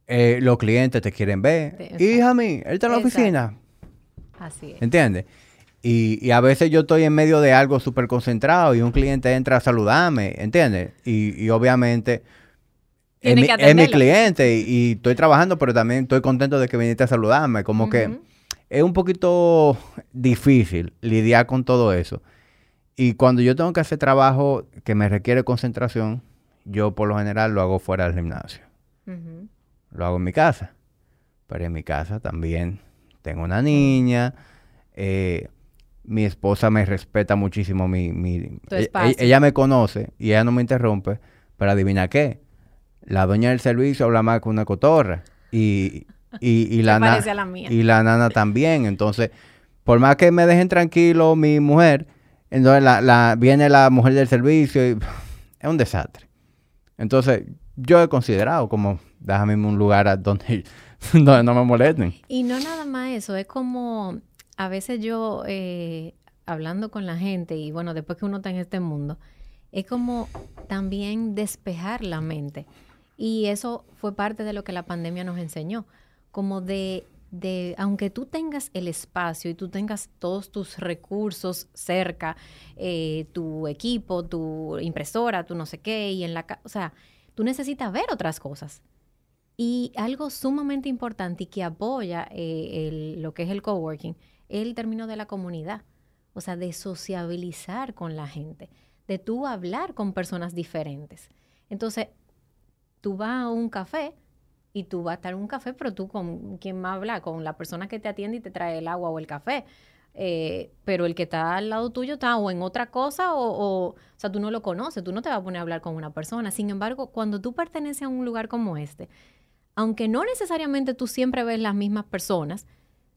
Eh, los clientes te quieren ver. Y Hamid, él está en la oficina. Así es. ¿Entiendes? Y, a veces yo estoy en medio de algo súper concentrado y un cliente entra a saludarme, ¿entiendes? Y, obviamente es mi, cliente y, estoy trabajando, pero también estoy contento de que viniste a saludarme. Como que es un poquito difícil lidiar con todo eso. Y cuando yo tengo que hacer trabajo que me requiere concentración, yo por lo general lo hago fuera del gimnasio. Lo hago en mi casa. Pero en mi casa también tengo una niña. Eh, mi esposa me respeta muchísimo mi... mi e, e, ella me conoce y ella no me interrumpe. Pero adivina qué. La dueña del servicio habla más que una cotorra. Y, y, la, y la nana también. Entonces, por más que me dejen tranquilo mi mujer, entonces la, viene la mujer del servicio y es un desastre. Entonces, yo he considerado como, déjame un lugar donde, donde no me molesten. Y no nada más eso, es como a veces yo, eh, hablando con la gente y bueno, después que uno está en este mundo, es como también despejar la mente. Y eso fue parte de lo que la pandemia nos enseñó como de, de, aunque tú tengas el espacio y tú tengas todos tus recursos cerca, eh, tu equipo, tu impresora, tu no sé qué, y en la o sea, tú necesitas ver otras cosas. Y algo sumamente importante y que apoya eh, lo que es el coworking el término de la comunidad. O sea, de sociabilizar con la gente, de tú hablar con personas diferentes. Entonces, tú vas a un café y tú vas a estar en un café, pero tú con quién más habla, con la persona que te atiende y te trae el agua o el café. Eh, pero el que está al lado tuyo está o en otra cosa o, o, o sea, tú no lo conoces, tú no te vas a poner a hablar con una persona. Sin embargo, cuando tú perteneces a un lugar como este, aunque no necesariamente tú siempre ves las mismas personas,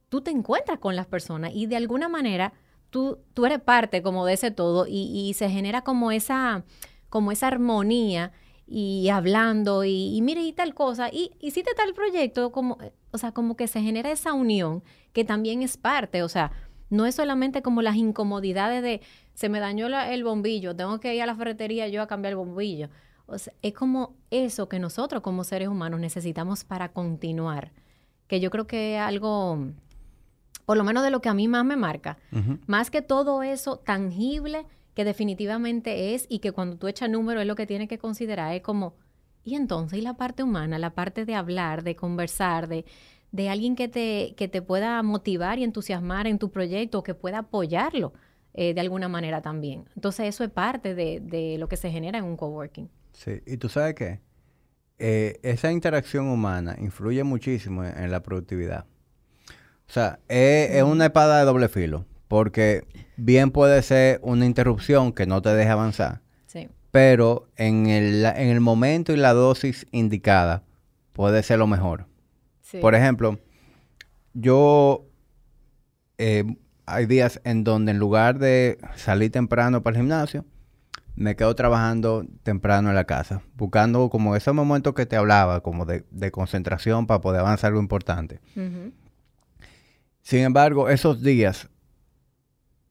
tú te encuentras con las personas y de alguna manera tú, tú eres parte como de ese todo y, y se genera como esa, como esa armonía y hablando y, mire y tal cosa, y hiciste tal proyecto, como, o sea, como que se genera esa unión que también es parte, o sea, no es solamente como las incomodidades de se me dañó el bombillo, tengo que ir a la ferretería yo a cambiar el bombillo. O sea, es como eso que nosotros como seres humanos necesitamos para continuar, que yo creo que es algo, por lo menos de lo que a mí más me marca, más que todo eso tangible que definitivamente es y que cuando tú echas número es lo que tienes que considerar, es como, y entonces, ¿y la parte humana, la parte de hablar, de conversar, de, de alguien que te, que te pueda motivar y entusiasmar en tu proyecto, que pueda apoyarlo eh, de alguna manera también? Entonces, eso es parte de, de, lo que se genera en un coworking. Sí, y tú sabes qué, eh, esa interacción humana influye muchísimo en, la productividad. O sea, es, una espada de doble filo, porque bien puede ser una interrupción que no te deje avanzar. Sí. Pero en el, en el momento y la dosis indicada puede ser lo mejor. Sí. Por ejemplo, yo eh, hay días en donde en lugar de salir temprano para el gimnasio, me quedo trabajando temprano en la casa, buscando como ese momento que te hablaba, como de, concentración para poder avanzar algo importante. Sin embargo, esos días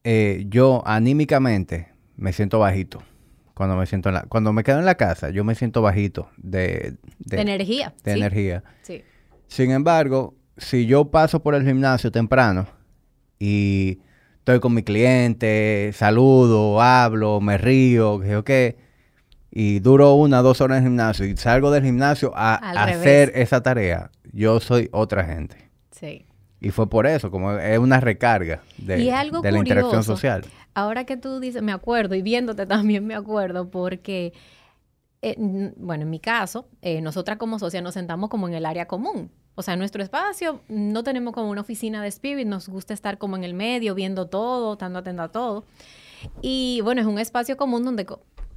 eh, yo anímicamente me siento bajito. Cuando me siento en la, cuando me quedo en la casa, yo me siento bajito de, de, energía. De energía. Sin embargo, si yo paso por el gimnasio temprano y estoy con mi cliente, saludo, hablo, me río, que y duro una, dos horas en el gimnasio y salgo del gimnasio a hacer esa tarea, yo soy otra gente. Sí. Y fue por eso, como es una recarga de, la interacción social. Ahora que tú dices, me acuerdo, y viéndote también me acuerdo, porque, eh, bueno, en mi caso, eh, nosotras como socias nos sentamos como en el área común. O sea, en nuestro espacio no tenemos como una oficina de Spirit, nos gusta estar como en el medio, viendo todo, estando atento a todo. Y bueno, es un espacio común donde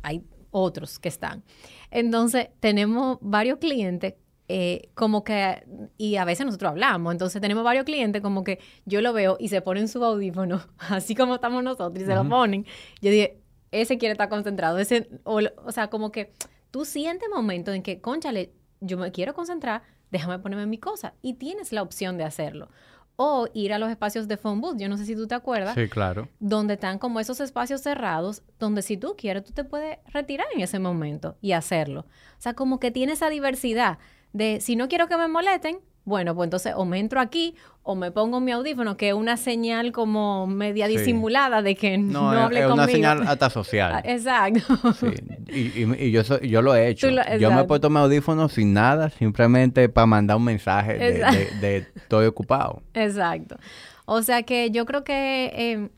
hay otros que están. Entonces, tenemos varios clientes eh, como que, y a veces nosotros hablamos, entonces tenemos varios clientes como que yo lo veo y se ponen su audífono, así como estamos nosotros, y se lo ponen. Yo dije, ese quiere estar concentrado, ese, o, o sea, como que tú sientes momentos en que, conchale, yo me quiero concentrar, déjame ponerme mi cosa, y tienes la opción de hacerlo o ir a los espacios de phone booth, yo no sé si tú te acuerdas. Sí, claro. Donde están como esos espacios cerrados, donde si tú quieres, tú te puedes retirar en ese momento y hacerlo. O sea, como que tiene esa diversidad de si no quiero que me molesten, bueno, pues entonces o me entro aquí o me pongo mi audífono, que es una señal como media disimulada de que no, no hable es conmigo. una señal hasta social. Ah, exacto. Sí. Y, y, y yo, so, yo lo he hecho. Lo, yo me he puesto mi audífono sin nada, simplemente para mandar un mensaje de, de, de, estoy ocupado. Exacto. O sea que yo creo que eh,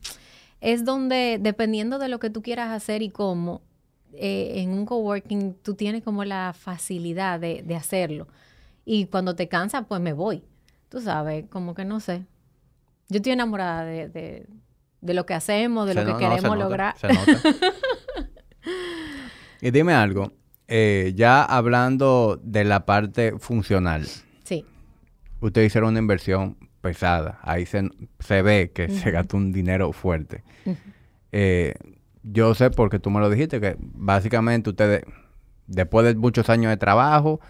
es donde, dependiendo de lo que tú quieras hacer y cómo, eh, en un coworking tú tienes como la facilidad de, de hacerlo. Y cuando te cansa, pues me voy. Tú sabes, como que no sé. Yo estoy enamorada de, de, de lo que hacemos, de se lo que queremos no, se lograr. Nota, se nota. y dime algo, eh, ya hablando de la parte funcional. Sí. Ustedes hicieron una inversión pesada. Ahí se, se ve que uh -huh. se gastó un dinero fuerte. Uh -huh. eh, yo sé porque tú me lo dijiste, que básicamente ustedes, después de muchos años de trabajo,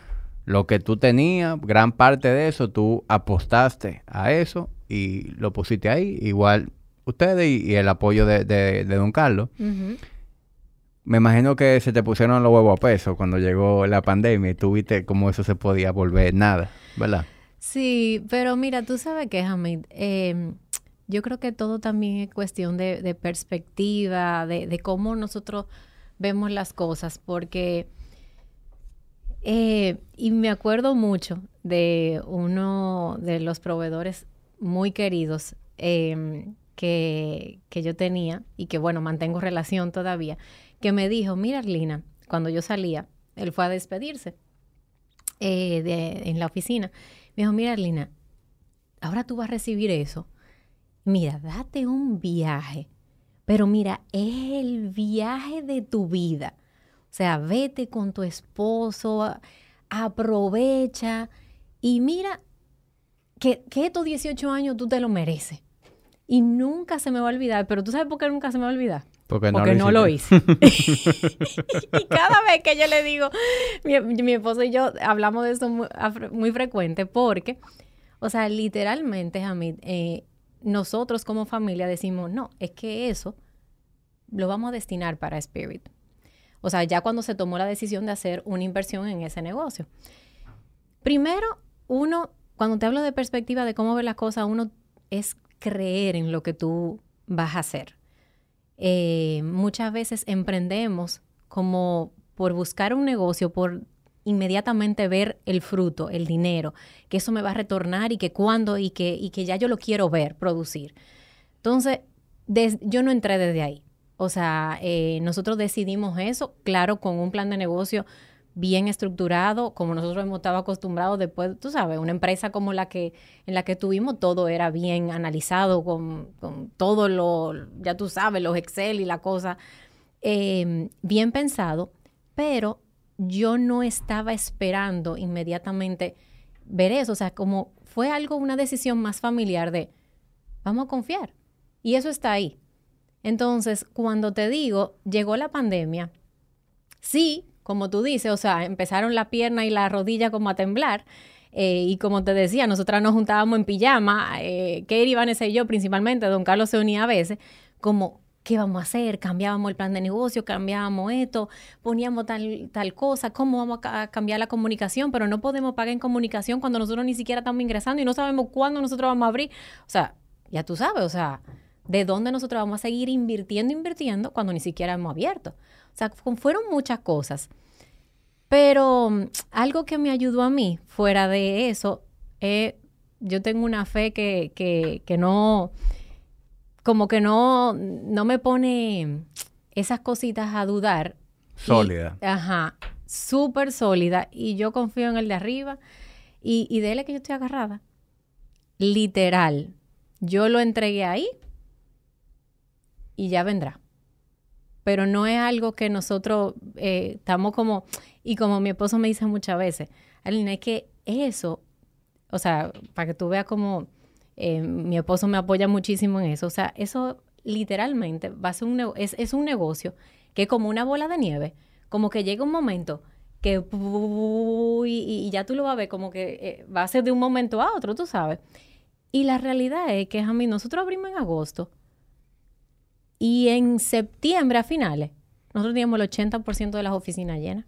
lo que tú tenías, gran parte de eso, tú apostaste a eso y lo pusiste ahí. Igual ustedes y, y el apoyo de, de, de don Carlos. Uh -huh. Me imagino que se te pusieron los huevos a peso cuando llegó la pandemia y tú viste cómo eso se podía volver nada, ¿verdad? Sí, pero mira, tú sabes que, Hamid, eh, yo creo que todo también es cuestión de, perspectiva, de, cómo nosotros vemos las cosas, porque eh, y me acuerdo mucho de uno de los proveedores muy queridos eh, que, que, yo tenía y que, bueno, mantengo relación todavía, que me dijo, mira, Arlina, cuando yo salía, él fue a despedirse eh, en la oficina, me dijo, mira, Arlina, ahora tú vas a recibir eso. Mira, date un viaje, pero mira, es el viaje de tu vida. O sea, vete con tu esposo, aprovecha y mira que, que, estos 18 años tú te lo mereces. Y nunca se me va a olvidar, pero ¿tú sabes por qué nunca se me va a olvidar? Porque no, porque lo, no lo hice. y cada vez que yo le digo, mi, mi, esposo y yo hablamos de eso muy, muy frecuente, porque, o sea, literalmente, Hamid, eh, nosotros como familia decimos, no, es que eso lo vamos a destinar para Spirit. O sea, ya cuando se tomó la decisión de hacer una inversión en ese negocio. Primero, uno, cuando te hablo de perspectiva de cómo ver las cosas, uno es creer en lo que tú vas a hacer. Eh, muchas veces emprendemos como por buscar un negocio, por inmediatamente ver el fruto, el dinero, que eso me va a retornar y que cuando y que, y que ya yo lo quiero ver producir. Entonces, yo no entré desde ahí. O sea, eh, nosotros decidimos eso, claro, con un plan de negocio bien estructurado, como nosotros hemos estado acostumbrados después, tú sabes, una empresa como la que en la que tuvimos, todo era bien analizado, con, con todo lo, ya tú sabes, los Excel y la cosa, eh, bien pensado, pero yo no estaba esperando inmediatamente ver eso, o sea, como fue algo, una decisión más familiar de, vamos a confiar, y eso está ahí. Entonces, cuando te digo, llegó la pandemia, sí, como tú dices, o sea, empezaron la pierna y la rodilla como a temblar. Eh, y como te decía, nosotras nos juntábamos en pijama, eh, Katie, Vanessa y yo principalmente, don Carlos se unía a veces, como, ¿qué vamos a hacer? Cambiábamos el plan de negocio, cambiábamos esto, poníamos tal, tal cosa, ¿cómo vamos a cambiar la comunicación? Pero no podemos pagar en comunicación cuando nosotros ni siquiera estamos ingresando y no sabemos cuándo nosotros vamos a abrir. O sea, ya tú sabes, o sea, de dónde nosotros vamos a seguir invirtiendo, invirtiendo cuando ni siquiera hemos abierto. O sea, fueron muchas cosas. Pero um, algo que me ayudó a mí, fuera de eso, eh, yo tengo una fe que, que, no, como que no, no me pone esas cositas a dudar. Sólida. Y, ajá, súper sólida. Y yo confío en el de arriba. Y, y de él que yo estoy agarrada. Literal. Yo lo entregué ahí y ya vendrá. Pero no es algo que nosotros eh, estamos como, y como mi esposo me dice muchas veces, Alina, es que eso, o sea, para que tú veas como eh, mi esposo me apoya muchísimo en eso, o sea, eso literalmente va a ser un, es, un negocio que como una bola de nieve, como que llega un momento que y, ya tú lo vas a ver como que eh, va a ser de un momento a otro, tú sabes. Y la realidad es que a mí nosotros abrimos en agosto y en septiembre a finales nosotros teníamos el 80% de las oficinas llenas.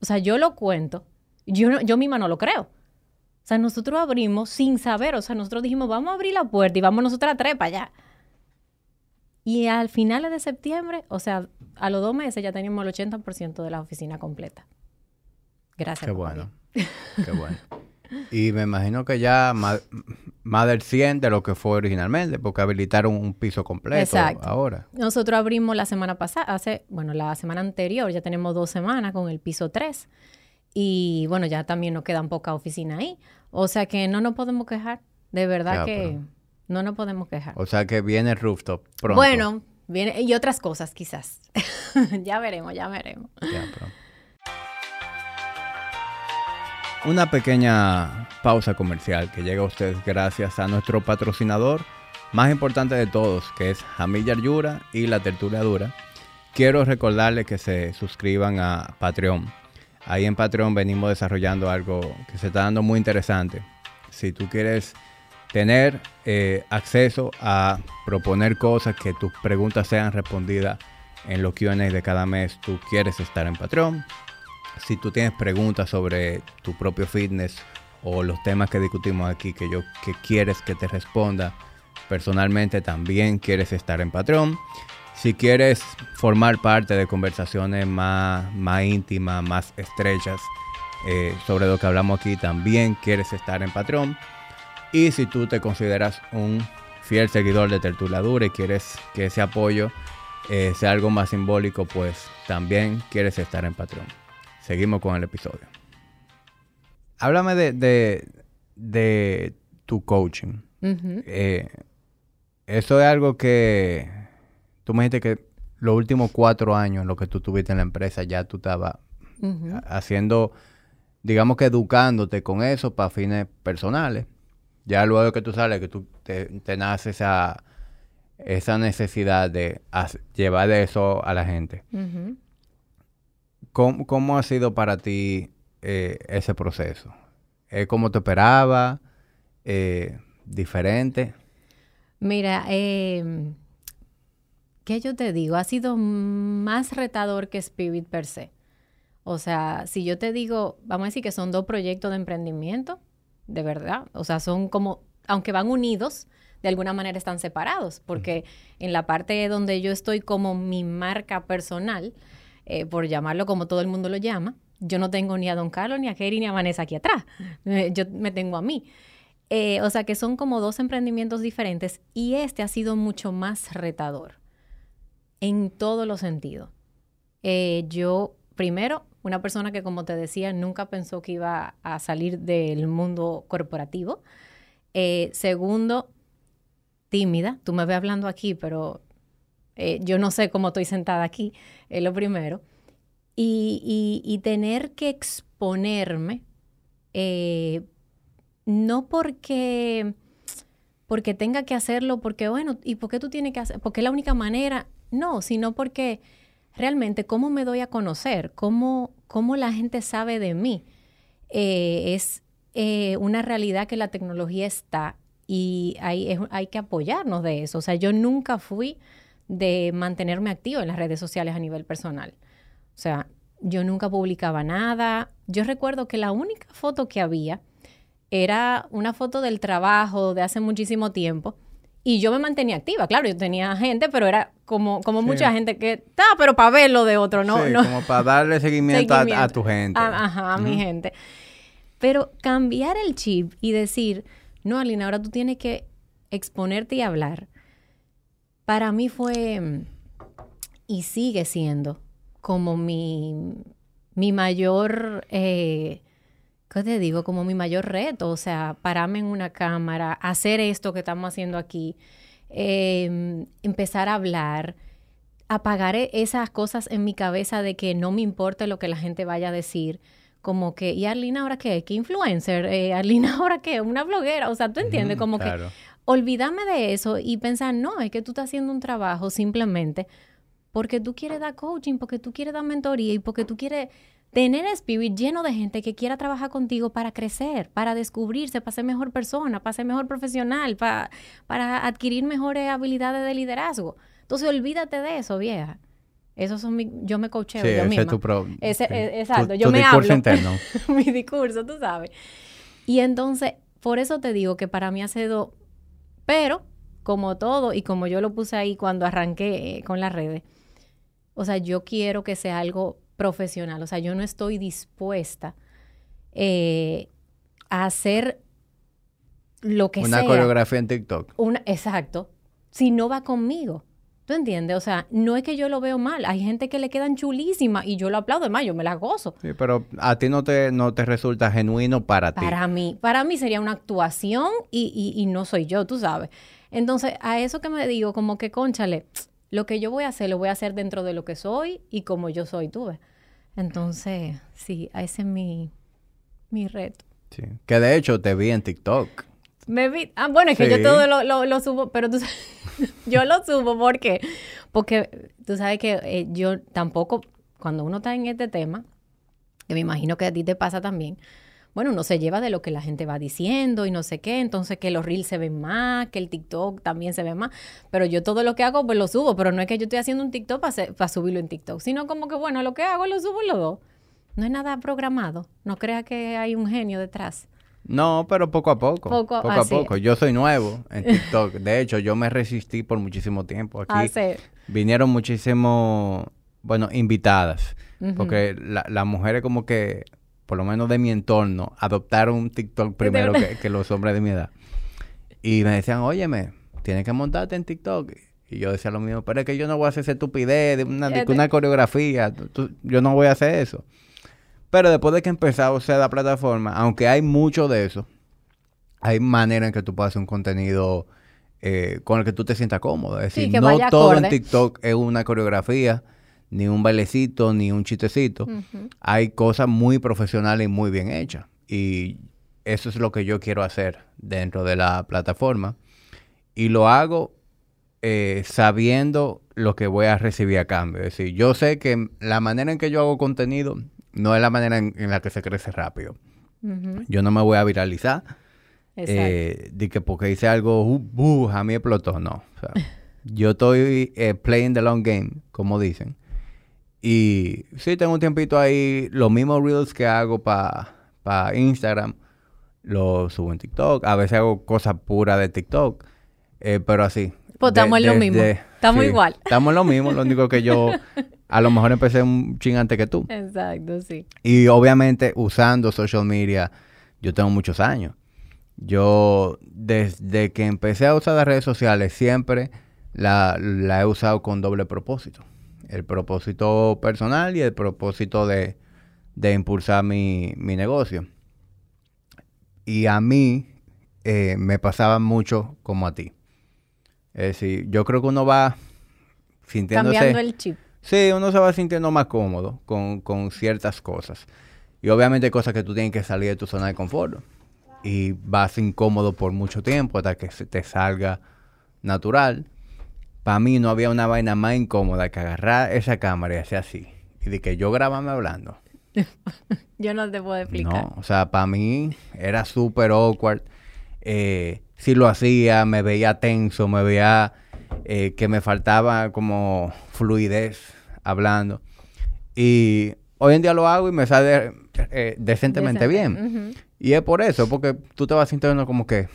O sea, yo lo cuento, yo, yo misma no lo creo. O sea, nosotros abrimos sin saber, o sea, nosotros dijimos, vamos a abrir la puerta y vamos nosotros a trepa allá. Y al finales de septiembre, o sea, a los dos meses ya teníamos el 80% de la oficina completa. Gracias. Qué bueno. Qué bueno. Y me imagino que ya más, del 100 de lo que fue originalmente, porque habilitaron un piso completo Exacto. ahora. Nosotros abrimos la semana pasada, hace, bueno, la semana anterior, ya tenemos dos semanas con el piso 3. Y bueno, ya también nos quedan poca oficina ahí. O sea que no nos podemos quejar. De verdad que... No nos podemos quejar. O sea que viene el rooftop pronto. Bueno, viene y otras cosas quizás. ya veremos, ya veremos. Ya, Una pequeña pausa comercial que llega a ustedes gracias a nuestro patrocinador más importante de todos, que es Jamilla Yura y La Tertulia Dura. Quiero recordarles que se suscriban a Patreon. Ahí en Patreon venimos desarrollando algo que se está dando muy interesante. Si tú quieres tener eh, acceso a proponer cosas, que tus preguntas sean respondidas en los QA de cada mes, tú quieres estar en Patreon. Si tú tienes preguntas sobre tu propio fitness o los temas que discutimos aquí que yo que quieres que te responda personalmente, también quieres estar en Patreon. Si quieres formar parte de conversaciones más, más íntimas, más estrechas eh, sobre lo que hablamos aquí, también quieres estar en Patreon. Y si tú te consideras un fiel seguidor de Tertuladura y quieres que ese apoyo eh, sea algo más simbólico, pues también quieres estar en Patreon. Seguimos con el episodio. Háblame de, de, tu coaching. Eh, eso es algo que tú me dijiste que los últimos cuatro años, lo que tú tuviste en la empresa, ya tú estabas haciendo, digamos que educándote con eso para fines personales. Ya luego que tú sales, que tú te, nace esa, esa necesidad de llevar eso a la gente. ¿Cómo, ha sido para ti eh, ese proceso? ¿Es como te esperaba? Eh, ¿Diferente? Mira, eh, ¿qué yo te digo? Ha sido más retador que Spirit per se. O sea, si yo te digo, vamos a decir que son dos proyectos de emprendimiento, de verdad. O sea, son como, aunque van unidos, de alguna manera están separados, porque en la parte donde yo estoy como mi marca personal, eh, por llamarlo como todo el mundo lo llama, yo no tengo ni a Don Carlos, ni a Kerry, ni a Vanessa aquí atrás. Eh, yo me tengo a mí. Eh, o sea que son como dos emprendimientos diferentes y este ha sido mucho más retador en todos los sentidos. yo, primero, una persona que, como te decía, nunca pensó que iba a salir del mundo corporativo. Eh, segundo, tímida. Tú me ves hablando aquí, pero eh, yo no sé cómo estoy sentada aquí, es lo primero. Y, tener que exponerme, eh, no porque, porque tenga que hacerlo, porque bueno, ¿y por qué tú tienes que hacer? Porque es la única manera. No, sino porque realmente cómo me doy a conocer, cómo, cómo la gente sabe de mí. Eh, es eh, una realidad que la tecnología está y hay, hay que apoyarnos de eso. O sea, yo nunca fui de mantenerme activo en las redes sociales a nivel personal. O sea, yo nunca publicaba nada. Yo recuerdo que la única foto que había era una foto del trabajo de hace muchísimo tiempo y yo me mantenía activa, claro, yo tenía gente, pero era como, como mucha gente que está, pero para ver lo de otro, ¿no? Sí, como para darle seguimiento, A, tu gente. ajá, a mi gente. Pero cambiar el chip y decir, no, Alina, ahora tú tienes que exponerte y hablar, para mí fue y sigue siendo como mi, mi mayor eh, ¿qué te digo? Como mi mayor reto, o sea, pararme en una cámara, hacer esto que estamos haciendo aquí, em, empezar a hablar, apagar e-, esas cosas en mi cabeza de que no me importe lo que la gente vaya a decir, como que, ¿y Arlina ahora qué? ¿Qué influencer? Eh, ¿Arlina ahora qué? ¿Una bloguera? O sea, tú entiendes, como que olvídame de eso y pensar, no, es que tú estás haciendo un trabajo simplemente porque tú quieres dar coaching, porque tú quieres dar mentoría y porque tú quieres tener Spirit lleno de gente que quiera trabajar contigo para crecer, para descubrirse, para ser mejor persona, para ser mejor profesional, para, para adquirir mejores habilidades de liderazgo. Entonces, olvídate de eso, vieja. Esos son mi, yo me coacheo yo ese misma. Es tu pro, ese, e, exacto, yo me hablo. Interno. mi discurso, tú sabes. Y entonces, por eso te digo que para mí ha sido, pero como todo y como yo lo puse ahí cuando arranqué eh, con las redes, o sea, yo quiero que sea algo profesional. O sea, yo no estoy dispuesta eh, a hacer lo que sea. Una coreografía en TikTok. Una, exacto. Si no va conmigo. ¿Tú entiendes? O sea, no es que yo lo veo mal. Hay gente que le quedan chulísimas y yo lo aplaudo. Además, yo me las gozo. Sí, pero a ti no te, no te resulta genuino para, ti. Para mí. Para mí sería una actuación y, y, y no soy yo, tú sabes. Entonces, a eso que me digo, como que, conchale, lo que yo voy a hacer, lo voy a hacer dentro de lo que soy y como yo soy, tú ves. Entonces, sí, ese es mi, mi reto. Sí. Que de hecho te vi en TikTok. Me vi. Ah, bueno, es que yo todo lo, lo, subo, pero tú yo lo subo porque, porque tú sabes que eh, yo tampoco, cuando uno está en este tema, que me imagino que a ti te pasa también, bueno, uno se lleva de lo que la gente va diciendo y no sé qué, entonces que los reels se ven más, que el TikTok también se ve más, pero yo todo lo que hago pues lo subo, pero no es que yo estoy haciendo un TikTok para subirlo en TikTok, sino como que bueno, lo que hago lo subo los dos. No es nada programado, no crea que hay un genio detrás. No, pero poco a poco. Poco, a poco. Yo soy nuevo en TikTok. De hecho, yo me resistí por muchísimo tiempo. Aquí vinieron muchísimos, bueno, invitadas. Porque las mujeres como que por lo menos de mi entorno, adoptaron un TikTok primero que, los hombres de mi edad. Y me decían, óyeme, tienes que montarte en TikTok. Y yo decía lo mismo, pero es que yo no voy a hacer esa estupidez de una, una coreografía. yo no voy a hacer eso. Pero después de que empezado a usar la plataforma, aunque hay mucho de eso, hay manera en que tú puedas hacer un contenido eh, con el que tú te sientas cómodo. Es decir, no todo en TikTok es una coreografía ni un bailecito, ni un chistecito. Hay cosas muy profesionales y muy bien hechas. Y eso es lo que yo quiero hacer dentro de la plataforma. Y lo hago eh, sabiendo lo que voy a recibir a cambio. Es decir, yo sé que la manera en que yo hago contenido no es la manera en, la que se crece rápido. Yo no me voy a viralizar. Eh, de que porque hice algo, uh, uh, a mí explotó. No. yo estoy eh, playing the long game, como dicen. Y sí, tengo un tiempito ahí. Los mismos reels que hago para pa Instagram, los subo en TikTok. A veces hago cosas puras de TikTok. Eh, pero así. Pues estamos en lo mismo. Estamos igual. Estamos en lo mismo. Lo único que yo a lo mejor empecé un ching antes que tú. Exacto, sí. Y obviamente usando social media, yo tengo muchos años. Yo, desde que empecé a usar las redes sociales, siempre la, la he usado con doble propósito el propósito personal y el propósito de, impulsar mi, negocio. Y a mí eh, me pasaba mucho como a ti. Es decir, yo creo que uno va sintiéndose... Cambiando el chip. Sí, uno se va sintiendo más cómodo con, con ciertas cosas. Y obviamente hay cosas que tú tienes que salir de tu zona de confort. Y vas incómodo por mucho tiempo hasta que se te salga natural para mí no había una vaina más incómoda que agarrar esa cámara y hacer así. Y de que yo grabame hablando. yo no te puedo explicar. No, o sea, para mí era súper awkward. Eh, si lo hacía, me veía tenso, me veía eh, que me faltaba como fluidez hablando. Y hoy en día lo hago y me sale eh, decentemente bien. Y es por eso, porque tú te vas sintiendo como que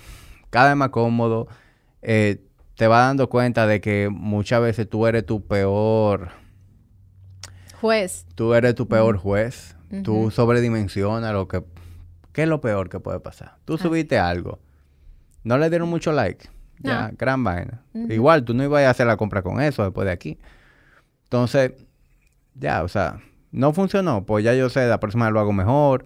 cada vez más cómodo. Eh, te vas dando cuenta de que muchas veces tú eres tu peor juez. Tú eres tu peor juez. Tú sobredimensionas lo que... ¿Qué es lo peor que puede pasar? Tú subiste algo. No le dieron mucho like. Ya, gran vaina. Igual, tú no ibas a hacer la compra con eso después de aquí. Entonces, ya, o sea, no funcionó. Pues ya yo sé, la próxima vez lo hago mejor.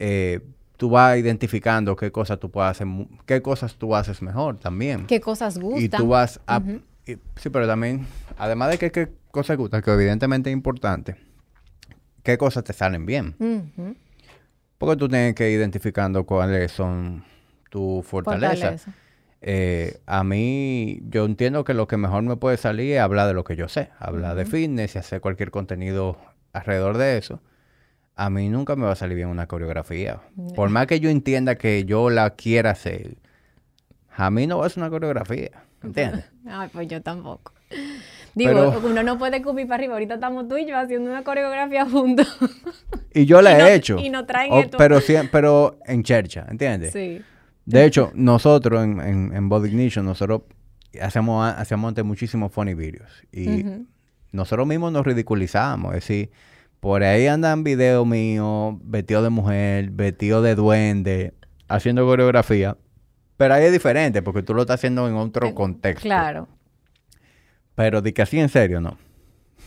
eh, tú vas identificando qué cosas tú puedes hacer, qué cosas tú haces mejor también. Qué cosas gustan. Y tú vas a... sí, pero también, además de que qué cosas gustan, que evidentemente es importante, qué cosas te salen bien. Porque tú tienes que ir identificando cuáles son tus fortalezas. Fortaleza. Eh, a mí, yo entiendo que lo que mejor me puede salir es hablar de lo que yo sé, hablar de fitness y hacer cualquier contenido alrededor de eso. A mí nunca me va a salir bien una coreografía. Por más que yo entienda que yo la quiera hacer, a mí no va a ser una coreografía. ¿Entiendes? Ay, pues yo tampoco. Digo, uno no puede cubrir para arriba. Ahorita estamos tú y yo haciendo una coreografía juntos. Y yo la he hecho. Y no traen esto. Pero, pero en chercha, ¿entiendes? Sí. De hecho, nosotros en, en, Body Ignition, nosotros hacemos, hacemos antes muchísimos funny videos. Y nosotros mismos nos ridiculizamos. Es decir, por ahí andan videos míos, vestidos de mujer, vestidos de duende, haciendo coreografía. Pero ahí es diferente, porque tú lo estás haciendo en otro contexto. Claro. Pero di que así en serio, no.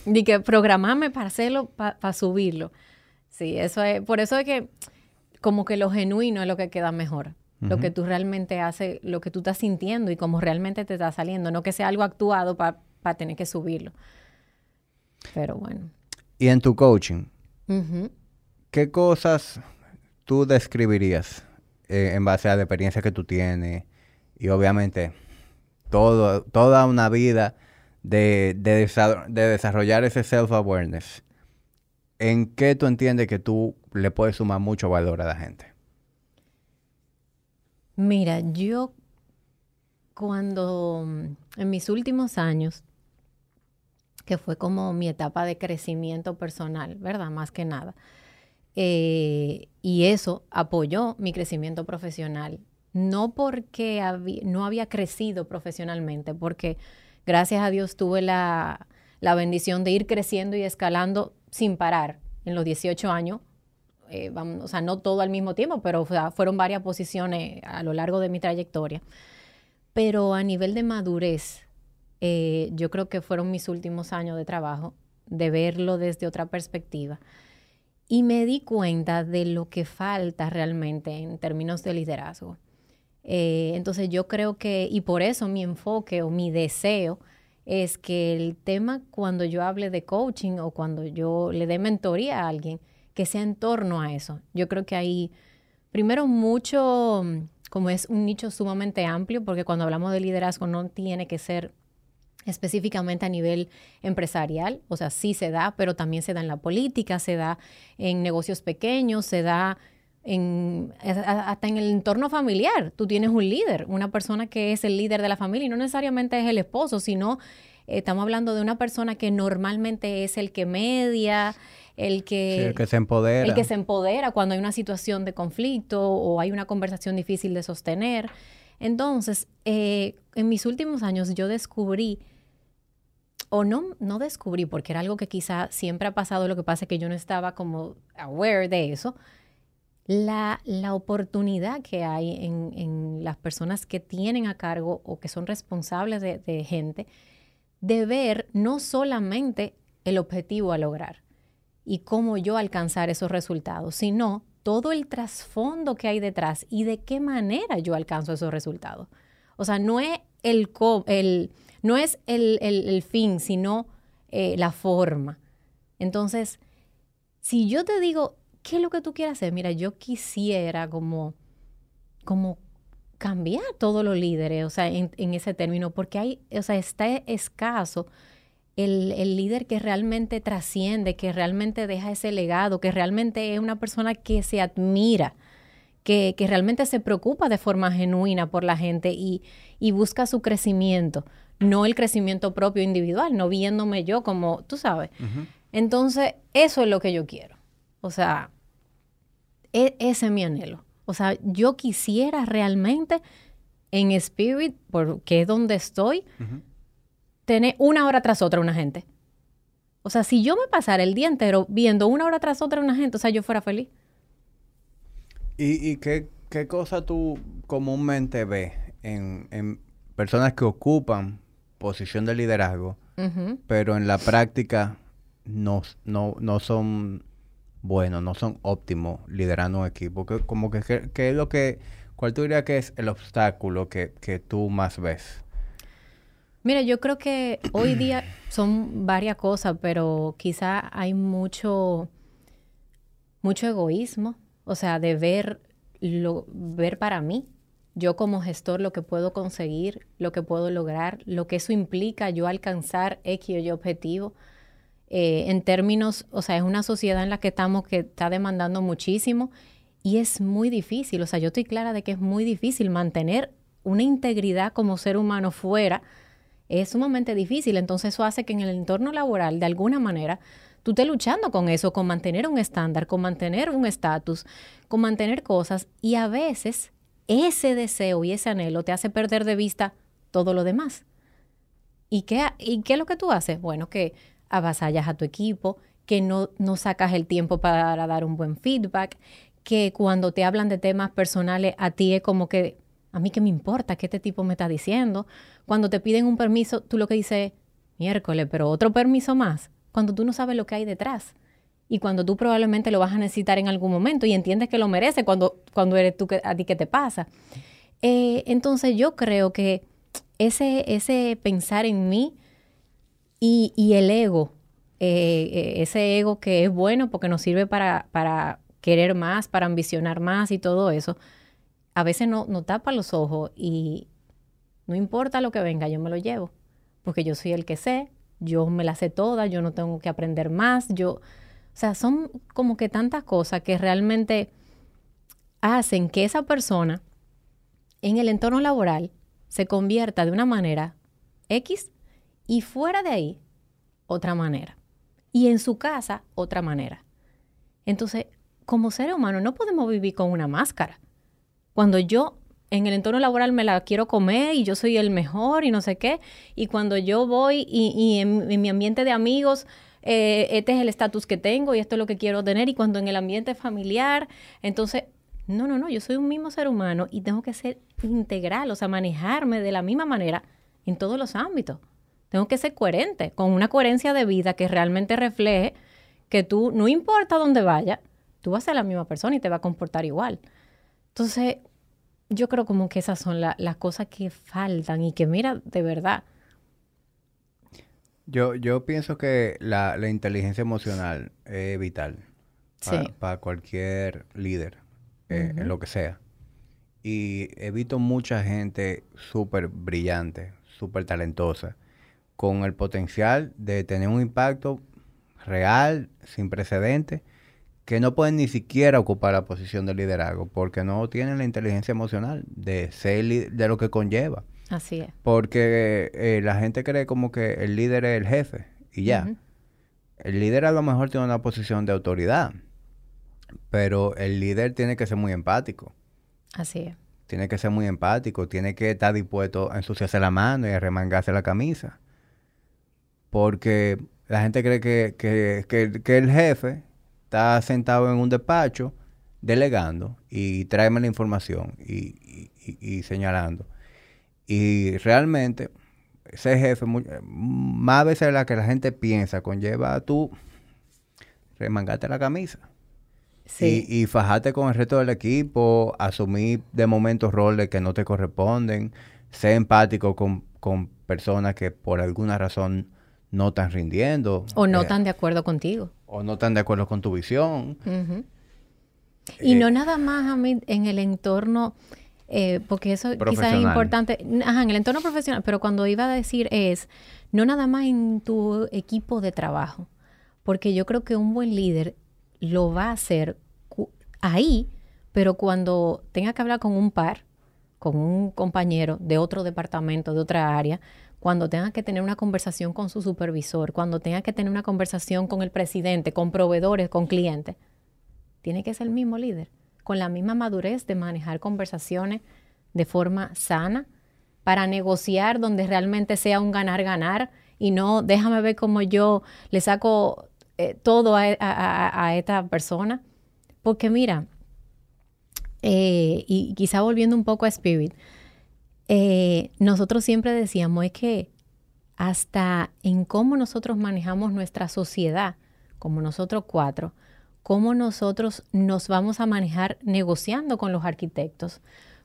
Di que programame para hacerlo, para subirlo. Sí, eso es, por eso es que como que lo genuino es lo que queda mejor. Lo que tú realmente haces, lo que tú estás sintiendo y cómo realmente te está saliendo, no que sea algo actuado para tener que subirlo. Pero bueno. Y en tu coaching, ¿qué cosas tú describirías eh, en base a la experiencia que tú tienes? Y obviamente, todo, toda una vida de, desarrollar ese self-awareness, ¿en qué tú entiendes que tú le puedes sumar mucho valor a la gente? Mira, yo cuando en mis últimos años, que fue como mi etapa de crecimiento personal, ¿verdad? Más que nada. Eh, y eso apoyó mi crecimiento profesional. No porque no había crecido profesionalmente, porque gracias a Dios tuve la, bendición de ir creciendo y escalando sin parar en los 18 años. Eh, o sea, no todo al mismo tiempo, pero fueron varias posiciones a lo largo de mi trayectoria. Pero a nivel de madurez, eh, yo creo que fueron mis últimos años de trabajo, de verlo desde otra perspectiva. Y me di cuenta de lo que falta realmente en términos de liderazgo. Eh, entonces yo creo que, y por eso mi enfoque o mi deseo es que el tema cuando yo hable de coaching o cuando yo le dé mentoría a alguien, que sea en torno a eso. Yo creo que hay, primero, mucho, como es un nicho sumamente amplio, porque cuando hablamos de liderazgo no tiene que ser específicamente a nivel empresarial, o sea, sí se da, pero también se da en la política, se da en negocios pequeños, se da en, hasta en el entorno familiar. Tú tienes un líder, una persona que es el líder de la familia y no necesariamente es el esposo, sino eh, estamos hablando de una persona que normalmente es el que media, el que, el que se empodera. El que se empodera cuando hay una situación de conflicto o hay una conversación difícil de sostener. Entonces, eh, en mis últimos años yo descubrí, o no, no descubrí, porque era algo que quizá siempre ha pasado, lo que pasa es que yo no estaba como aware de eso, la, oportunidad que hay en, las personas que tienen a cargo o que son responsables de, gente de ver no solamente el objetivo a lograr y cómo yo alcanzar esos resultados, sino todo el trasfondo que hay detrás y de qué manera yo alcanzo esos resultados. O sea, no es el, el no es el, fin, sino eh, la forma. Entonces, si yo te digo, ¿qué es lo que tú quieres hacer? Mira, yo quisiera como, como cambiar todos los líderes, o sea, en, ese término, porque hay, o sea, está escaso el, líder que realmente trasciende, que realmente deja ese legado, que realmente es una persona que se admira, que, realmente se preocupa de forma genuina por la gente y, busca su crecimiento, no el crecimiento propio individual, no viéndome yo como, tú sabes. Entonces, eso es lo que yo quiero. O sea, e, ese es mi anhelo. O sea, yo quisiera realmente en Spirit, porque es donde estoy, tener una hora tras otra una gente. O sea, si yo me pasara el día entero viendo una hora tras otra una gente, o sea, yo fuera feliz. ¿Y, qué, cosa tú comúnmente ves en, personas que ocupan posición de liderazgo, pero en la práctica no, no, no son bueno, no son óptimos liderando un equipo. ¿Qué, como que, ¿qué es lo que, cuál tú dirías que es el obstáculo que, que tú más ves? Mira, yo creo que hoy día son varias cosas, pero quizá hay mucho, mucho egoísmo o sea, de ver, lo, ver para mí, yo como gestor lo que puedo conseguir, lo que puedo lograr, lo que eso implica yo alcanzar X o Y objetivo. Eh, en términos, o sea, es una sociedad en la que estamos que está demandando muchísimo y es muy difícil, o sea, yo estoy clara de que es muy difícil mantener una integridad como ser humano fuera, es sumamente difícil, entonces eso hace que en el entorno laboral, de alguna manera, tú estés luchando con eso, con mantener un estándar, con mantener un estatus, con mantener cosas y a veces ese deseo y ese anhelo te hace perder de vista todo lo demás. ¿Y qué, ¿Y qué es lo que tú haces? Bueno, que avasallas a tu equipo, que no, no sacas el tiempo para dar un buen feedback, que cuando te hablan de temas personales a ti es como que, a mí qué me importa qué este tipo me está diciendo. Cuando te piden un permiso, tú lo que dices, miércoles, pero otro permiso más, cuando tú no sabes lo que hay detrás y cuando tú probablemente lo vas a necesitar en algún momento y entiendes que lo merece cuando, cuando eres tú que, a ti que te pasa. Eh, entonces yo creo que ese, ese pensar en mí y, el ego, eh, eh, ese ego que es bueno porque nos sirve para, para querer más, para ambicionar más y todo eso, a veces no, no tapa los ojos y no importa lo que venga, yo me lo llevo, porque yo soy el que sé, yo me la sé toda, yo no tengo que aprender más, yo, o sea, son como que tantas cosas que realmente hacen que esa persona en el entorno laboral se convierta de una manera X y fuera de ahí otra manera. Y en su casa otra manera. Entonces, como ser humano no podemos vivir con una máscara. Cuando yo en el entorno laboral me la quiero comer y yo soy el mejor y no sé qué, y cuando yo voy y, en mi ambiente de amigos eh, este es el estatus que tengo y esto es lo que quiero tener. Y cuando en el ambiente familiar, entonces, no, no, no, yo soy un mismo ser humano y tengo que ser integral, o sea, manejarme de la misma manera en todos los ámbitos. Tengo que ser coherente, con una coherencia de vida que realmente refleje que tú, no importa dónde vayas, tú vas a ser la misma persona y te va a comportar igual. Entonces, yo creo como que esas son las cosas que faltan y que mira, de verdad, yo, yo pienso que la, inteligencia emocional es vital para, cualquier líder, eh, en lo que sea. Y he visto mucha gente súper brillante, súper talentosa, con el potencial de tener un impacto real, sin precedentes, que no pueden ni siquiera ocupar la posición de liderazgo porque no tienen la inteligencia emocional de ser de lo que conlleva. Así es. Porque eh, la gente cree como que el líder es el jefe y ya. El líder a lo mejor tiene una posición de autoridad, pero el líder tiene que ser muy empático. Así es. Tiene que ser muy empático, tiene que estar dispuesto a ensuciarse la mano y a remangarse la camisa. Porque la gente cree que, que, el jefe está sentado en un despacho delegando y tráeme la información y, y señalando. Y realmente, ese jefe, más veces de la que la gente piensa, conlleva a tú remangarte la camisa. Sí. Y, fajarte con el resto del equipo, asumir de momentos roles que no te corresponden, ser empático con, personas que por alguna razón no están rindiendo. O no eh, están de acuerdo contigo. O no están de acuerdo con tu visión. y no eh, nada más a mí en el entorno eh, porque eso quizás es importante, ajá, en el entorno profesional, pero cuando iba a decir es, no nada más en tu equipo de trabajo, porque yo creo que un buen líder lo va a hacer ahí, pero cuando tenga que hablar con un par, con un compañero de otro departamento, de otra área, cuando tenga que tener una conversación con su supervisor, cuando tenga que tener una conversación con el presidente, con proveedores, con clientes, tiene que ser el mismo líder con la misma madurez de manejar conversaciones de forma sana para negociar donde realmente sea un ganar-ganar y no déjame ver cómo yo le saco eh, todo a, esta persona. Porque mira, eh, y quizá volviendo un poco a Spirit, eh, nosotros siempre decíamos es que hasta en cómo nosotros manejamos nuestra sociedad, como nosotros cuatro, cómo nosotros nos vamos a manejar negociando con los arquitectos,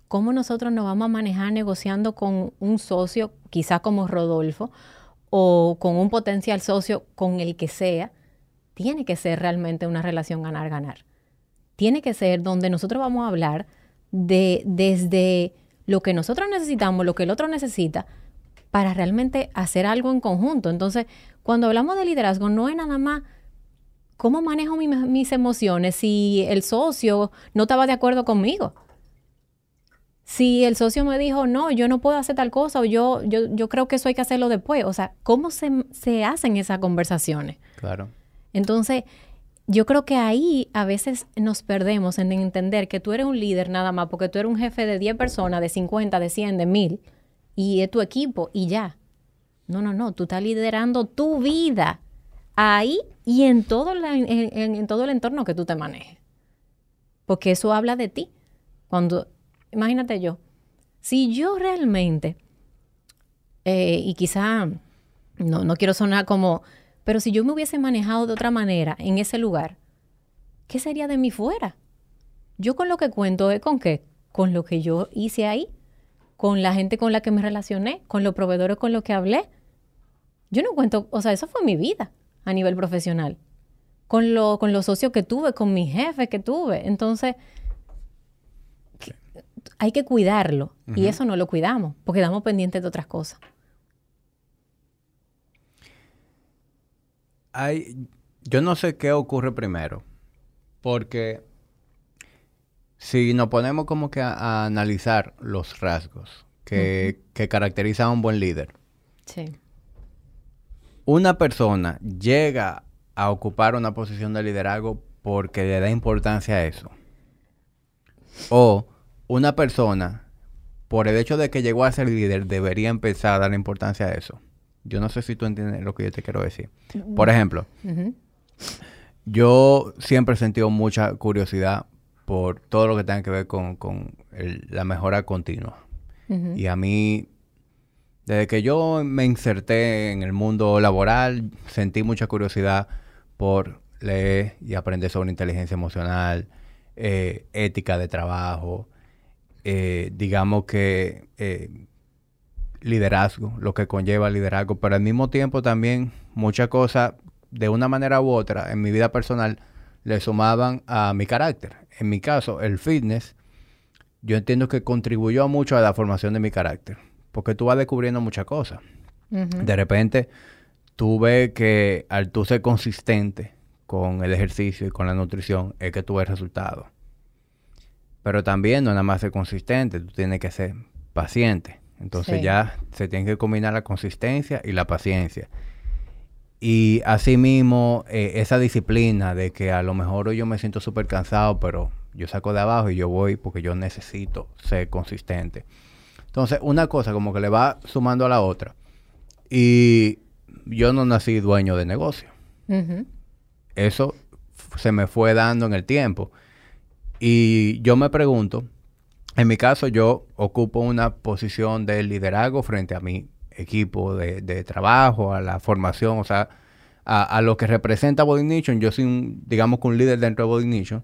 cómo nosotros nos vamos a manejar negociando con un socio, quizá como Rodolfo, o con un potencial socio con el que sea, tiene que ser realmente una relación ganar-ganar. tiene que ser donde nosotros vamos a hablar de desde lo que nosotros necesitamos, lo que el otro necesita, para realmente hacer algo en conjunto. Entonces, cuando hablamos de liderazgo, no es nada más cómo manejo mis emociones si el socio no estaba de acuerdo conmigo. Si el socio me dijo, no, yo no puedo hacer tal cosa o yo, yo, yo creo que eso hay que hacerlo después. O sea, ¿cómo se, se hacen esas conversaciones? Claro. Entonces, yo creo que ahí a veces nos perdemos en entender que tú eres un líder nada más porque tú eres un jefe de 10 personas, de 50, de 100, de 1000 y es tu equipo y ya. No, no, no, tú estás liderando tu vida ahí y en todo, en, todo el entorno que tú te manejes. Porque eso habla de ti. Cuando, imagínate yo, si yo realmente, eh, y quizá, no, no quiero sonar como, pero si yo me hubiese manejado de otra manera en ese lugar, ¿qué sería de mí fuera? Yo con lo que cuento es con qué? Con lo que yo hice ahí, con la gente con la que me relacioné, con los proveedores con los que hablé. Yo no cuento, o sea, eso fue mi vida a nivel profesional. Con, lo, con los socios que tuve, con mi jefe que tuve. Entonces, hay que cuidarlo. Y eso no lo cuidamos, porque estamos pendientes de otras cosas. Hay, yo no sé qué ocurre primero, porque si nos ponemos como que a, analizar los rasgos que, que caracterizan a un buen líder, sí una persona llega a ocupar una posición de liderazgo porque le da importancia a eso. O una persona, por el hecho de que llegó a ser líder, debería empezar a dar importancia a eso. Yo no sé si tú entiendes lo que yo te quiero decir. Por ejemplo, yo siempre he sentido mucha curiosidad por todo lo que tenga que ver con, la mejora continua. Y a mí desde que yo me inserté en el mundo laboral, sentí mucha curiosidad por leer y aprender sobre inteligencia emocional, eh, ética de trabajo, eh, digamos que eh, liderazgo, lo que conlleva liderazgo, pero al mismo tiempo también muchas cosas, de una manera u otra, en mi vida personal, le sumaban a mi carácter. En mi caso, el fitness, yo entiendo que contribuyó mucho a la formación de mi carácter porque tú vas descubriendo muchas cosas. De repente, tú ves que al tú ser consistente con el ejercicio y con la nutrición, es que tú ves resultados. Pero también no nada más ser consistente, tú tienes que ser paciente. Entonces ya se tiene que combinar la consistencia y la paciencia. Y asimismo, eh, esa disciplina de que a lo mejor yo me siento súper cansado, pero yo saco de abajo y yo voy porque yo necesito ser consistente. Entonces, una cosa como que le va sumando a la otra. Y yo no nací dueño de negocio. Eso se me fue dando en el tiempo. Y yo me pregunto, en mi caso yo ocupo una posición de liderazgo frente a mi equipo de, trabajo, a la formación, o sea, a, lo que representa Body Nation. Yo soy, un, digamos que un líder dentro de Body Nation.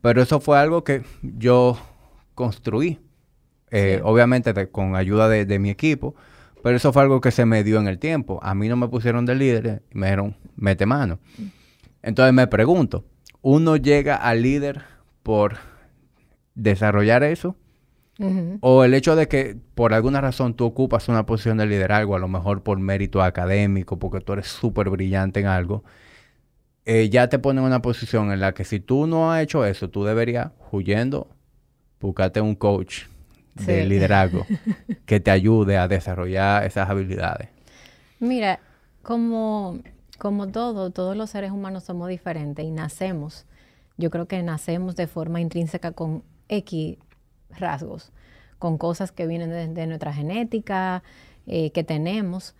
Pero eso fue algo que yo construí. Eh, obviamente con ayuda de, mi equipo, pero eso fue algo que se me dio en el tiempo. A mí no me pusieron de líder y me dijeron, mete mano. Entonces me pregunto, ¿uno llega al líder por desarrollar eso? O el hecho de que por alguna razón tú ocupas una posición de liderazgo, a lo mejor por mérito académico, porque tú eres súper brillante en algo, eh, ya te pone en una posición en la que si tú no has hecho eso, tú deberías, huyendo, buscarte un coach de liderazgo que te ayude a desarrollar esas habilidades? Mira, como, como todo, todos los seres humanos somos diferentes y nacemos. Yo creo que nacemos de forma intrínseca con X rasgos, con cosas que vienen de, nuestra genética, eh, que tenemos,